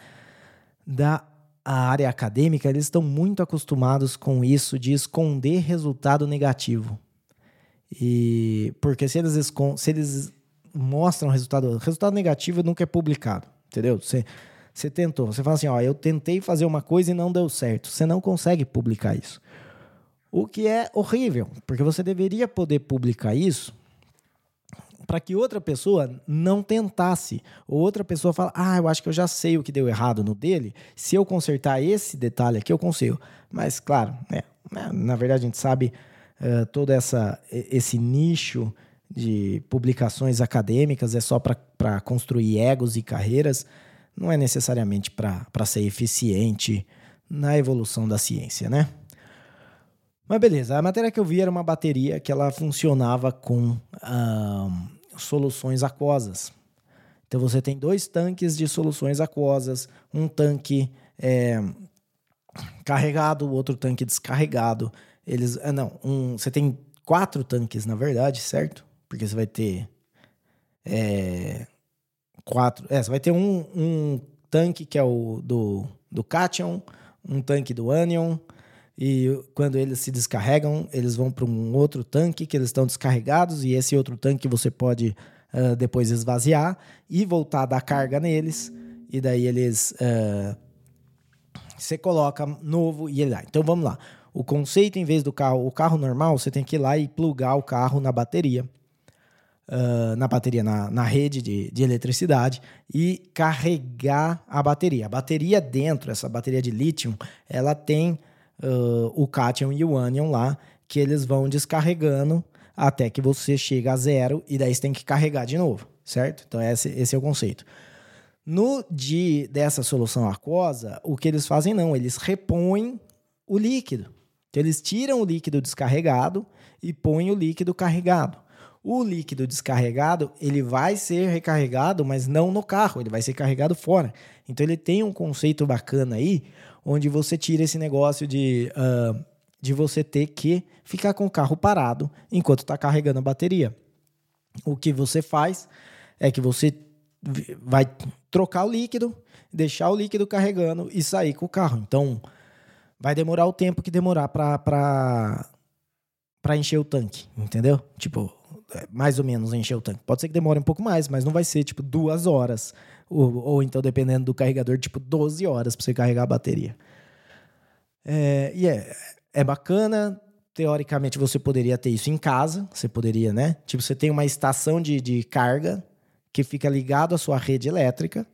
da área acadêmica, eles estão muito acostumados com isso de esconder resultado negativo. E porque se eles, se eles mostram resultado, resultado negativo nunca é publicado, entendeu? Você, você tentou, você fala assim, ó, eu tentei fazer uma coisa e não deu certo. Você não consegue publicar isso. O que é horrível, porque você deveria poder publicar isso para que outra pessoa não tentasse. Ou outra pessoa fala, ah, eu acho que eu já sei o que deu errado no dele. Se eu consertar esse detalhe aqui, eu consigo. Mas, claro, né na verdade a gente sabe uh, todo essa, esse nicho de publicações acadêmicas é só para construir egos e carreiras, não é necessariamente para ser eficiente na evolução da ciência, né? Mas beleza, a matéria que eu vi era uma bateria que ela funcionava com soluções aquosas. Então você tem dois tanques de soluções aquosas, um tanque é, carregado, outro tanque descarregado. Eles, ah, não, um, você tem quatro tanques na verdade, certo? Porque você vai ter é, quatro, é, você vai ter um, um tanque que é o do do cation, um tanque do anion, e quando eles se descarregam, eles vão para um outro tanque que eles estão descarregados, e esse outro tanque você pode uh, depois esvaziar e voltar a dar carga neles, e daí eles. Uh, você coloca novo e ele lá. Então vamos lá. O conceito, em vez do carro, o carro normal, você tem que ir lá e plugar o carro na bateria. Uh, na bateria, na, na rede de, de eletricidade e carregar a bateria. A bateria dentro, essa bateria de lítio, ela tem uh, o cátion e o ânion lá, que eles vão descarregando até que você chega a zero e daí você tem que carregar de novo, certo? Então esse, esse é o conceito. No de dessa solução aquosa, o que eles fazem não, eles repõem o líquido. Então, eles tiram o líquido descarregado e põem o líquido carregado. O líquido descarregado, ele vai ser recarregado, mas não no carro, ele vai ser carregado fora. Então ele tem um conceito bacana aí, onde você tira esse negócio de, uh, de você ter que ficar com o carro parado enquanto está carregando a bateria. O que você faz é que você vai trocar o líquido, deixar o líquido carregando e sair com o carro. Então, vai demorar o tempo que demorar para encher o tanque, entendeu? Tipo, é, mais ou menos encher o tanque. Pode ser que demore um pouco mais, mas não vai ser tipo duas horas. Ou, ou então, dependendo do carregador, tipo 12 horas para você carregar a bateria. É, e é, é bacana. Teoricamente, você poderia ter isso em casa. Você poderia, né? Tipo, você tem uma estação de, de carga que fica ligado à sua rede elétrica.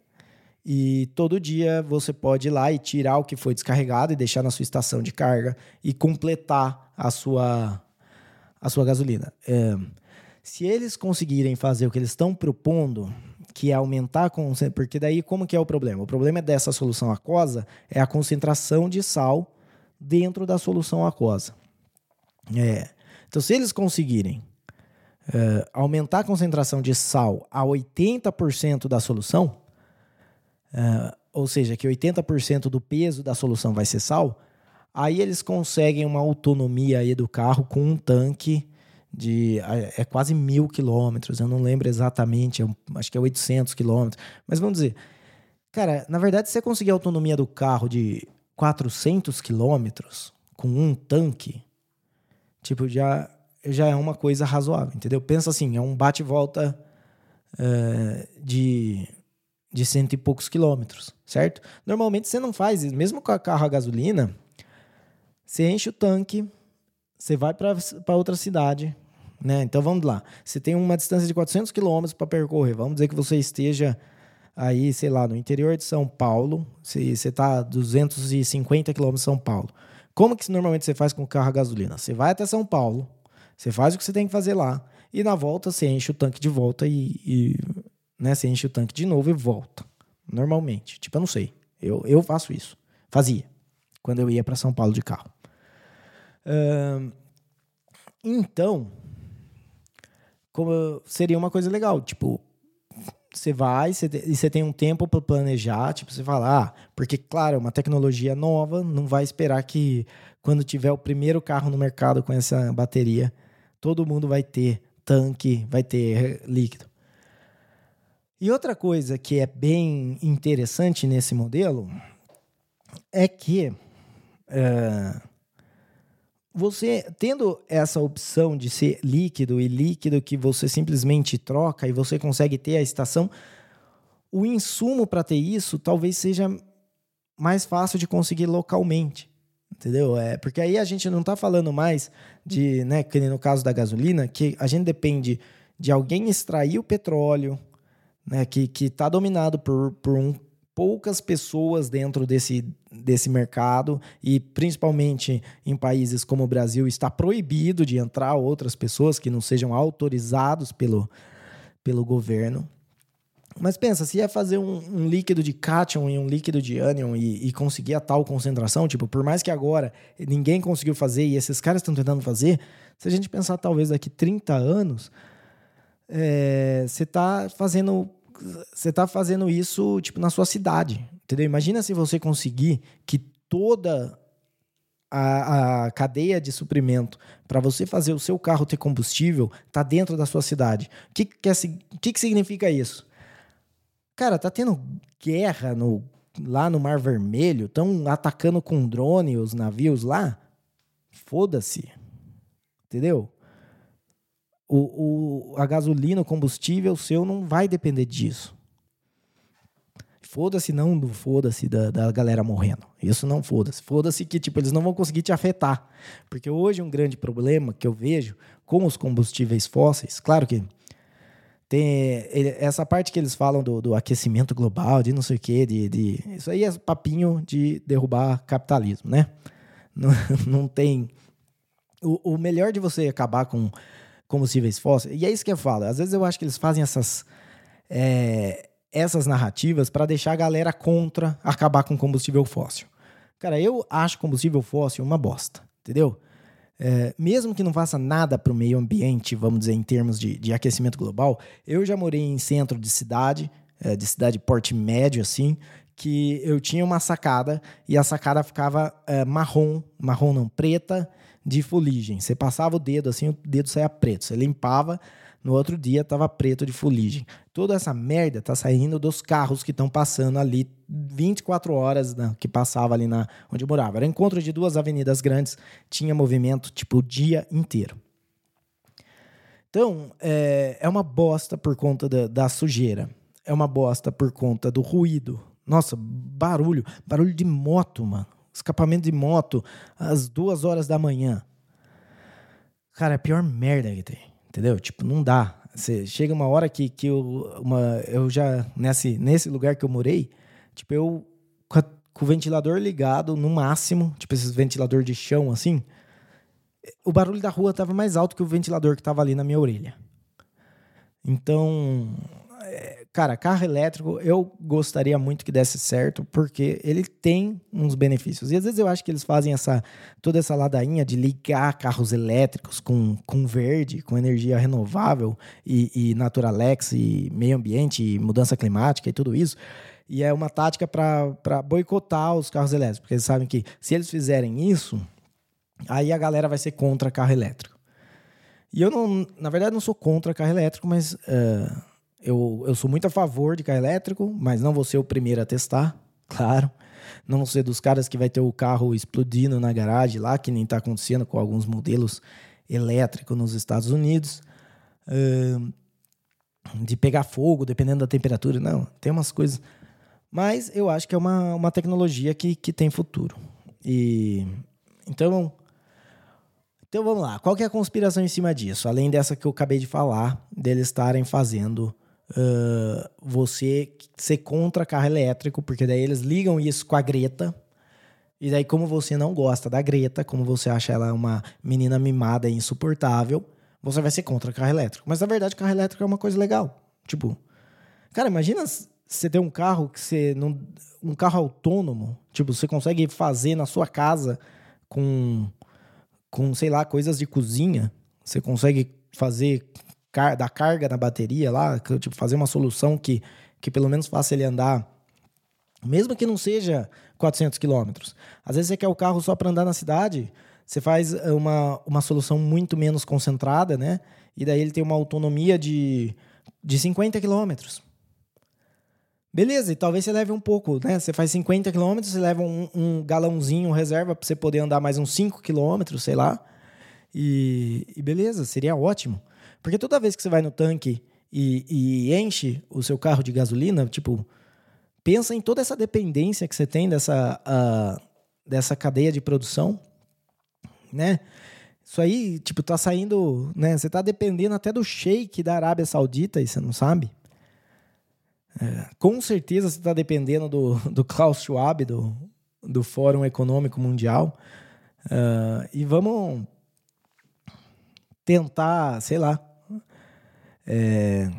E todo dia você pode ir lá e tirar o que foi descarregado e deixar na sua estação de carga e completar a sua, a sua gasolina. É, se eles conseguirem fazer o que eles estão propondo, que é aumentar a concentração, porque daí como que é o problema? O problema é dessa solução aquosa é a concentração de sal dentro da solução aquosa. É. Então, se eles conseguirem uh, aumentar a concentração de sal a 80% da solução, uh, ou seja, que 80% do peso da solução vai ser sal, aí eles conseguem uma autonomia aí do carro com um tanque de é quase mil quilômetros, eu não lembro exatamente, eu, acho que é 800 quilômetros, mas vamos dizer, cara, na verdade, se você conseguir a autonomia do carro de 400 quilômetros com um tanque, tipo, já já é uma coisa razoável, entendeu? Pensa assim, é um bate-volta uh, de, de cento e poucos quilômetros, certo? Normalmente você não faz isso, mesmo com a carro a gasolina, você enche o tanque, você vai para outra cidade, né? Então vamos lá, você tem uma distância de 400 quilômetros para percorrer, vamos dizer que você esteja aí, sei lá, no interior de São Paulo, se você está 250 quilômetros de São Paulo. Como que normalmente você faz com o carro a gasolina? Você vai até São Paulo, você faz o que você tem que fazer lá. E na volta você enche o tanque de volta e, e né, você enche o tanque de novo e volta. Normalmente. Tipo, eu não sei. Eu, eu faço isso. Fazia. Quando eu ia para São Paulo de carro. Uh, então, como seria uma coisa legal. Tipo, você vai e você tem um tempo para planejar. Tipo, você fala, ah, porque, claro, é uma tecnologia nova, não vai esperar que quando tiver o primeiro carro no mercado com essa bateria todo mundo vai ter tanque, vai ter líquido. E outra coisa que é bem interessante nesse modelo é que é, você tendo essa opção de ser líquido e líquido que você simplesmente troca e você consegue ter a estação, o insumo para ter isso talvez seja mais fácil de conseguir localmente. Entendeu? É, porque aí a gente não está falando mais de, né, que no caso da gasolina, que a gente depende de alguém extrair o petróleo, né, que está dominado por, por um, poucas pessoas dentro desse, desse mercado e principalmente em países como o Brasil está proibido de entrar outras pessoas que não sejam autorizados pelo, pelo governo. Mas pensa, se ia fazer um, um, líquido de cátion e um líquido de ânion e, e, conseguir a tal concentração, tipo, por mais que agora ninguém conseguiu fazer e esses caras estão tentando fazer, se a gente pensar talvez daqui 30 anos, é, você é, está fazendo você tá fazendo isso tipo na sua cidade, entendeu? Imagina se você conseguir que toda a, a cadeia de suprimento para você fazer o seu carro ter combustível está dentro da sua cidade. O que, que, é, que, que significa isso? Cara, tá tendo guerra no, lá no Mar Vermelho, estão atacando com drone os navios lá. Foda-se. Entendeu? O, o, a gasolina, o combustível seu não vai depender disso. Foda-se não do foda-se da, da galera morrendo. Isso não foda-se. Foda-se que tipo, eles não vão conseguir te afetar. Porque hoje um grande problema que eu vejo com os combustíveis fósseis, claro que tem essa parte que eles falam do, do aquecimento global, de não sei o quê, de, de, isso aí é papinho de derrubar capitalismo, né? [laughs] Não, não tem. O, o melhor de você acabar com combustíveis fósseis, e é isso que eu falo, às vezes eu acho que eles fazem essas, é, essas narrativas para deixar a galera contra acabar com combustível fóssil. Cara, eu acho combustível fóssil uma bosta, entendeu? É, mesmo que não faça nada para o meio ambiente, vamos dizer, em termos de, de, aquecimento global, eu já morei em centro de cidade, é, de cidade porte médio, assim, que eu tinha uma sacada e a sacada ficava é, marrom, marrom não, preta, de fuligem. Você passava o dedo assim, o dedo saía preto. Você limpava, No outro dia tava preto de fuligem. Toda essa merda tá saindo dos carros que estão passando ali 24 horas né, que passava ali na onde eu morava. Era encontro de duas avenidas grandes, tinha movimento tipo o dia inteiro. Então, é, é uma bosta por conta da, da sujeira. É uma bosta por conta do ruído. Nossa, barulho. Barulho de moto, mano. Escapamento de moto às duas horas da manhã. Cara, é a pior merda que tem. Entendeu? Tipo, não dá. Você chega uma hora que, que eu, uma, eu já, nesse, nesse lugar que eu morei, tipo, eu com, a, com o ventilador ligado no máximo, tipo, esses ventilador de chão assim, o barulho da rua tava mais alto que o ventilador que tava ali na minha orelha. Então, Cara, carro elétrico eu gostaria muito que desse certo, porque ele tem uns benefícios. E às vezes eu acho que eles fazem essa toda essa ladainha de ligar carros elétricos com, com verde, com energia renovável e, e Naturalex e meio ambiente e mudança climática e tudo isso. E é uma tática para boicotar os carros elétricos, porque eles sabem que se eles fizerem isso, aí a galera vai ser contra carro elétrico. E eu não, na verdade, não sou contra carro elétrico, mas uh, eu, eu sou muito a favor de carro elétrico, mas não vou ser o primeiro a testar, [laughs] claro. Não vou ser dos caras que vai ter o carro explodindo na garagem lá, que nem está acontecendo com alguns modelos elétricos nos Estados Unidos. De pegar fogo, dependendo da temperatura. Não, tem umas coisas. Mas eu acho que é uma, uma tecnologia que, que tem futuro. E então, então vamos lá. Qual que é a conspiração em cima disso? Além dessa que eu acabei de falar, deles estarem fazendo uh, você ser contra carro elétrico, porque daí eles ligam isso com a Greta. E daí, como você não gosta da Greta, como você acha ela uma menina mimada e insuportável, você vai ser contra carro elétrico. Mas na verdade, carro elétrico é uma coisa legal. Tipo, cara, imagina você ter um carro que você não. Um carro autônomo. Tipo, você consegue fazer na sua casa com, com sei lá, coisas de cozinha. Você consegue fazer car da carga na bateria lá, tipo, fazer uma solução que, que pelo menos faça ele andar, mesmo que não seja 400 quilômetros. Às vezes você quer o carro só para andar na cidade, você faz eh, uma, uma solução muito menos concentrada, né? E daí ele tem uma autonomia de, de 50 quilômetros. Beleza, e talvez você leve um pouco, né? Você faz 50 quilômetros, você leva um, um galãozinho reserva para você poder andar mais uns 5 quilômetros, sei lá. E, e beleza, seria ótimo. Porque toda vez que você vai no tanque e, e enche o seu carro de gasolina, tipo, pensa em toda essa dependência que você tem dessa, uh, dessa cadeia de produção, né? Isso aí, tipo, tá saindo, né? Você tá dependendo até do shake da Arábia Saudita e você não sabe. É, com certeza você está dependendo do, do Klaus Schwab, do, do Fórum Econômico Mundial. Uh, e vamos tentar, sei lá, é,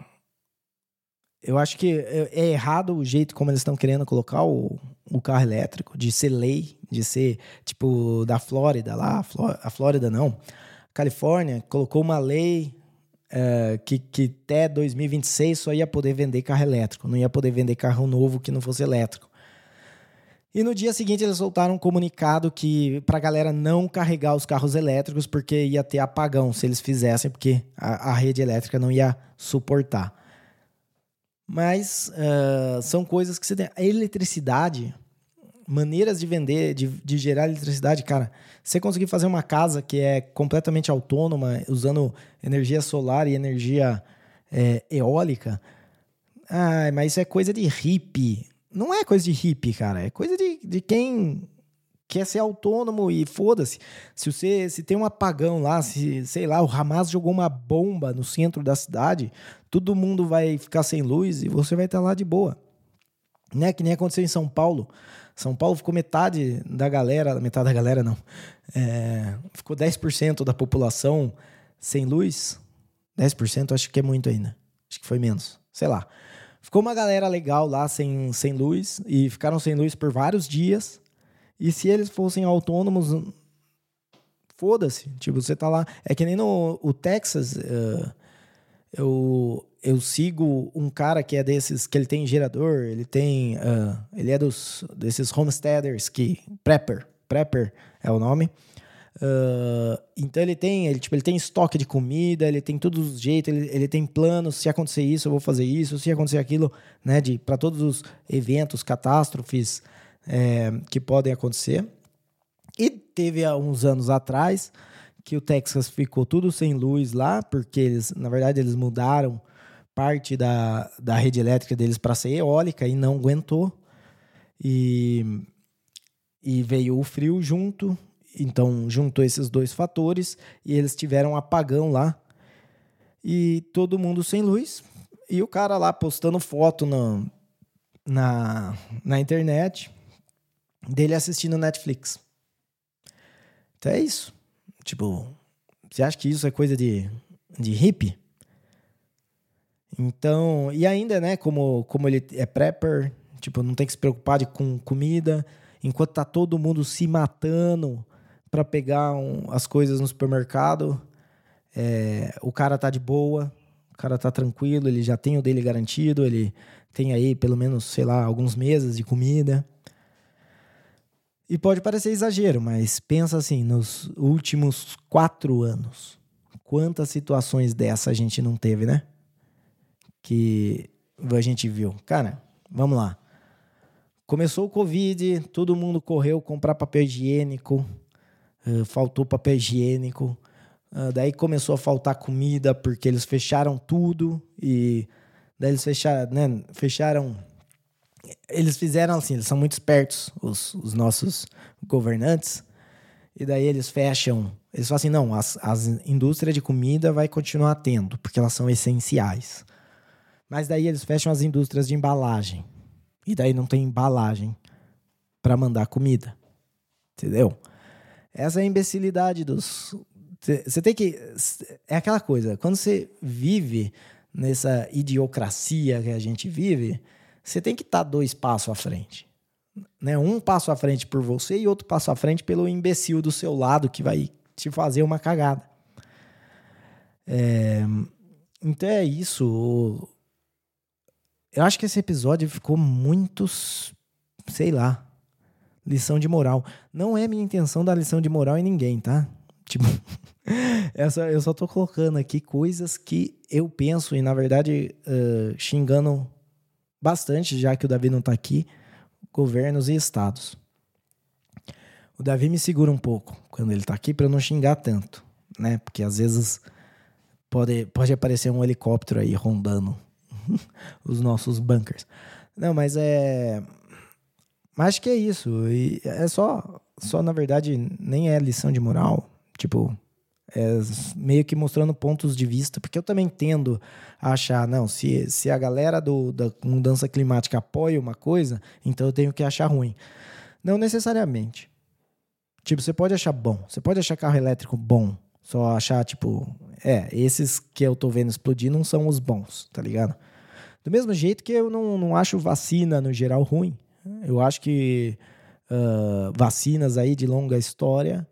eu acho que é, é errado o jeito como eles estão querendo colocar o, o carro elétrico, de ser lei, de ser tipo da Flórida lá, a Flórida não. A Califórnia colocou uma lei é, que, que até 2026 só ia poder vender carro elétrico, não ia poder vender carro novo que não fosse elétrico. E no dia seguinte eles soltaram um comunicado que para a galera não carregar os carros elétricos porque ia ter apagão se eles fizessem, porque a, a rede elétrica não ia suportar. Mas uh, são coisas que você tem. A eletricidade, maneiras de vender, de, de gerar eletricidade, cara. Você conseguir fazer uma casa que é completamente autônoma, usando energia solar e energia é, eólica. Ah, mas isso é coisa de hippie não é coisa de hippie, cara. É coisa de, de quem quer ser autônomo e foda-se. Se você se tem um apagão lá, se sei lá, o Hamas jogou uma bomba no centro da cidade, todo mundo vai ficar sem luz e você vai estar lá de boa. Né? Que nem aconteceu em São Paulo. São Paulo ficou metade da galera, metade da galera não. É, ficou 10% da população sem luz. 10% acho que é muito ainda. Acho que foi menos. Sei lá. Ficou uma galera legal lá sem, sem luz e ficaram sem luz por vários dias. E se eles fossem autônomos, foda-se. Tipo, você tá lá. É que nem no o Texas. Uh, eu, eu sigo um cara que é desses, que ele tem gerador, ele tem. Uh, ele é dos desses homesteaders que. Prepper. Prepper é o nome. Uh, então ele tem, ele, tipo, ele tem estoque de comida, ele tem todos os jeitos, ele, ele tem planos. Se acontecer isso, eu vou fazer isso. Se acontecer aquilo, né? De para todos os eventos, catástrofes é, que podem acontecer. E teve há uns anos atrás que o Texas ficou tudo sem luz lá, porque eles, na verdade, eles mudaram parte da, da rede elétrica deles para ser eólica e não aguentou. E, e veio o frio junto, então juntou esses dois fatores e eles tiveram um apagão lá. E todo mundo sem luz. E o cara lá postando foto no, na, na internet dele assistindo Netflix. Então é isso. Tipo, você acha que isso é coisa de, de hippie? Então, e ainda, né, como, como ele é prepper, tipo, não tem que se preocupar de, com comida, enquanto tá todo mundo se matando para pegar um, as coisas no supermercado, é, o cara tá de boa, o cara tá tranquilo, ele já tem o dele garantido, ele tem aí pelo menos, sei lá, alguns meses de comida. E pode parecer exagero, mas pensa assim, nos últimos quatro anos, quantas situações dessa a gente não teve, né? Que a gente viu. Cara, vamos lá. Começou o Covid, todo mundo correu comprar papel higiênico, faltou papel higiênico, uh, daí começou a faltar comida porque eles fecharam tudo e daí eles fecharam, né, fecharam eles fizeram assim, eles são muito espertos, os, os nossos governantes, e daí eles fecham, eles falam assim, não, as, as indústrias de comida vai continuar tendo, porque elas são essenciais. Mas daí eles fecham as indústrias de embalagem, e daí não tem embalagem para mandar comida, entendeu? Essa é a imbecilidade dos... Você tem que... É aquela coisa, quando você vive nessa idiocracia que a gente vive você tem que estar tá dois passos à frente. Né? Um passo à frente por você e outro passo à frente pelo imbecil do seu lado que vai te fazer uma cagada. É... Então é isso. Eu acho que esse episódio ficou muito, sei lá, lição de moral. Não é minha intenção dar lição de moral em ninguém, tá? [laughs] Tipo, [laughs] essa, eu só tô colocando aqui coisas que eu penso e, na verdade, uh, xingando bastante, já que o Davi não está aqui, governos e estados. O Davi me segura um pouco quando ele está aqui para não xingar tanto, né? Porque às vezes pode, pode aparecer um helicóptero aí rondando [laughs] os nossos bunkers. Não, mas é. Mas que é isso. E é só, só, na verdade, nem é lição de moral. Tipo, é, meio que mostrando pontos de vista, porque eu também tendo a achar, não, se, se a galera do, da mudança climática apoia uma coisa, então eu tenho que achar ruim. Não necessariamente. Tipo, você pode achar bom, você pode achar carro elétrico bom, só achar, tipo, é, esses que eu tô vendo explodir não são os bons, tá ligado? Do mesmo jeito que eu não, não acho vacina no geral ruim. Eu acho que uh, vacinas aí de longa história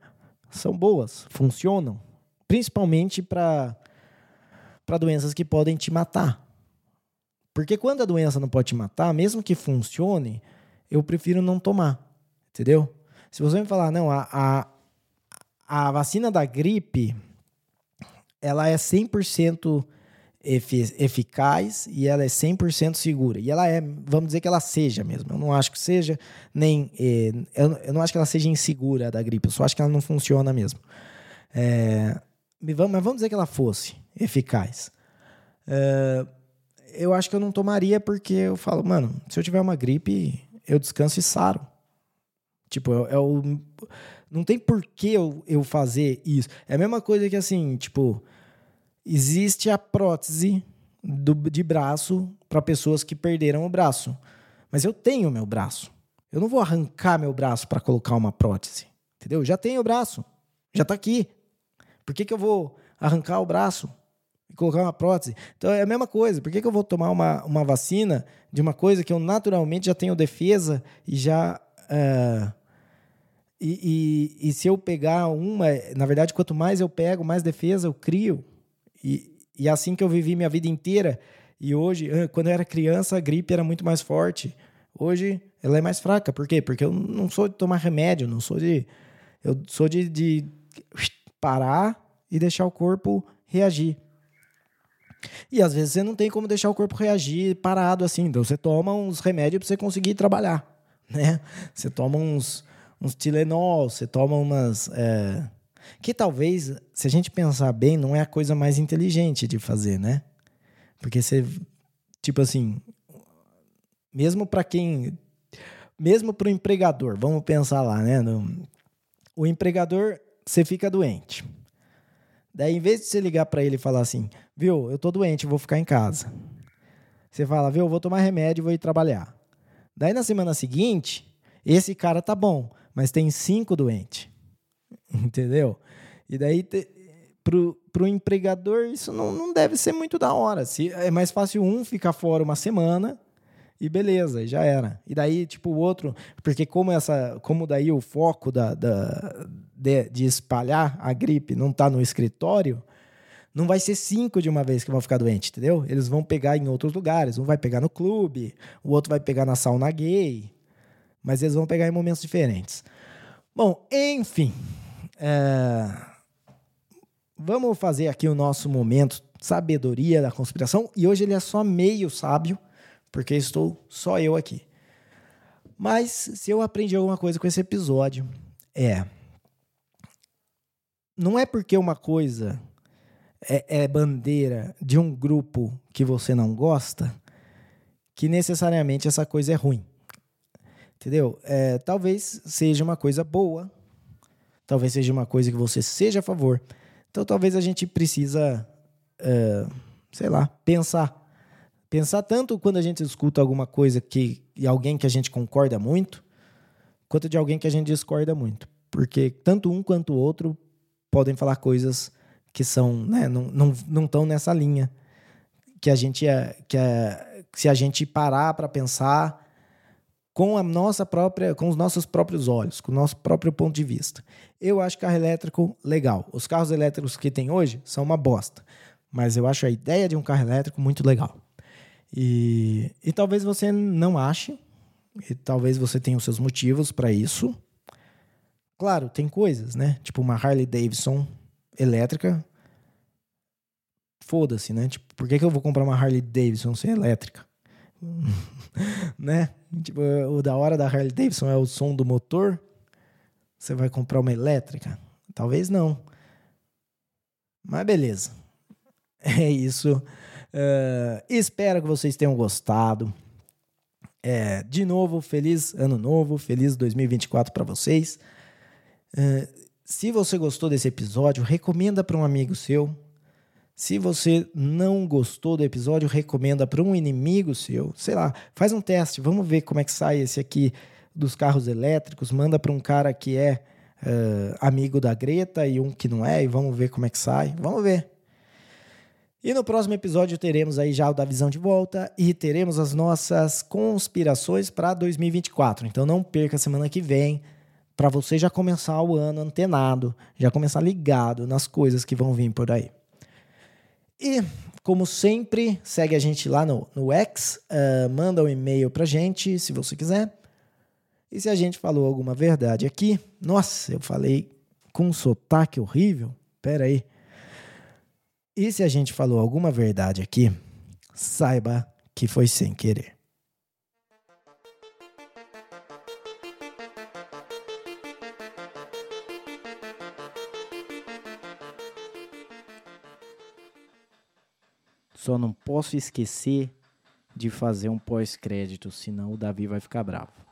são boas, funcionam, principalmente para doenças que podem te matar. Porque quando a doença não pode te matar, mesmo que funcione, eu prefiro não tomar, entendeu? Se você me falar, não, a, a, a vacina da gripe, ela é 100% eficaz e ela é 100% segura. E ela é, vamos dizer que ela seja mesmo. Eu não acho que seja, nem. Eh, eu, não acho que ela seja insegura da gripe, eu só acho que ela não funciona mesmo. É, mas vamos dizer que ela fosse eficaz. É, eu acho que eu não tomaria porque eu falo, mano, se eu tiver uma gripe, eu descanso e saro. Tipo, é, é o. Não tem por que eu, eu fazer isso. É a mesma coisa que assim, tipo existe a prótese do, de braço para pessoas que perderam o braço. Mas eu tenho meu braço. Eu não vou arrancar meu braço para colocar uma prótese. Entendeu? Eu já tenho o braço. Já está aqui. Por que, que eu vou arrancar o braço e colocar uma prótese? Então é a mesma coisa. Por que, que eu vou tomar uma, uma vacina de uma coisa que eu naturalmente já tenho defesa e já. Uh, e, e, e se eu pegar uma. Na verdade, quanto mais eu pego, mais defesa eu crio. E, e assim que eu vivi minha vida inteira. E hoje, quando eu era criança, a gripe era muito mais forte. Hoje, ela é mais fraca. Por quê? Porque eu não sou de tomar remédio, não sou de. Eu sou de, de parar e deixar o corpo reagir. E às vezes você não tem como deixar o corpo reagir parado assim. Então você toma uns remédios para você conseguir trabalhar. Né? Você toma uns, uns Tilenol, você toma umas. É... Que talvez, se a gente pensar bem, não é a coisa mais inteligente de fazer, né? Porque você. Tipo assim. Mesmo para quem. Mesmo para o empregador, vamos pensar lá, né? No, o empregador, você fica doente. Daí, em vez de você ligar para ele e falar assim, viu, eu tô doente, vou ficar em casa. Você fala, viu, eu vou tomar remédio e vou ir trabalhar. Daí, na semana seguinte, esse cara tá bom, mas tem cinco doentes. [laughs] Entendeu? E daí, pro, pro empregador, isso não, não deve ser muito da hora. Se, é mais fácil um ficar fora uma semana e beleza, já era. E daí, tipo, o outro, porque como essa, como daí o foco da, da de, de espalhar a gripe não está no escritório, não vai ser cinco de uma vez que vão ficar doentes, entendeu? Eles vão pegar em outros lugares. Um vai pegar no clube, o outro vai pegar na sauna gay, mas eles vão pegar em momentos diferentes. Bom, enfim, é... vamos fazer aqui o nosso momento sabedoria da conspiração e hoje ele é só meio sábio porque estou só eu aqui. Mas se eu aprendi alguma coisa com esse episódio, é. Não é porque uma coisa é, é bandeira de um grupo que você não gosta que necessariamente essa coisa é ruim. Entendeu? É, talvez seja uma coisa boa, talvez seja uma coisa que você seja a favor. Então talvez a gente precisa, é, sei lá, pensar Pensar tanto quando a gente escuta alguma coisa que de alguém que a gente concorda muito, quanto de alguém que a gente discorda muito. Porque tanto um quanto o outro podem falar coisas que são, né, não estão não, não nessa linha. Que a gente é, que é, se a gente parar para pensar com a nossa própria, com os nossos próprios olhos, com o nosso próprio ponto de vista. Eu acho carro elétrico legal. Os carros elétricos que tem hoje são uma bosta, mas eu acho a ideia de um carro elétrico muito legal. E, e talvez você não ache, e talvez você tenha os seus motivos para isso. Claro, tem coisas, né? Tipo uma Harley Davidson elétrica. Foda-se, né? Tipo, por que, que eu vou comprar uma Harley Davidson sem elétrica? [laughs] né? Tipo, o da hora da Harley Davidson é o som do motor. Você vai comprar uma elétrica? Talvez não. Mas beleza. [laughs] É isso. Uh, espero que vocês tenham gostado. É, de novo, feliz ano novo, feliz 2024 para vocês. Uh, se você gostou desse episódio, recomenda para um amigo seu. Se você não gostou do episódio, recomenda para um inimigo seu. Sei lá, faz um teste, vamos ver como é que sai esse aqui dos carros elétricos. Manda para um cara que é uh, amigo da Greta e um que não é, e vamos ver como é que sai. Vamos ver. E no próximo episódio teremos aí já o da visão de volta e teremos as nossas conspirações para 2024. Então não perca a semana que vem para você já começar o ano antenado, já começar ligado nas coisas que vão vir por aí. E, como sempre, segue a gente lá no, no X, uh, manda um e-mail pra gente, se você quiser. E se a gente falou alguma verdade aqui, nossa, eu falei com um sotaque horrível, pera aí. E se a gente falou alguma verdade aqui, saiba que foi sem querer. Só não posso esquecer de fazer um pós-crédito, senão o Davi vai ficar bravo.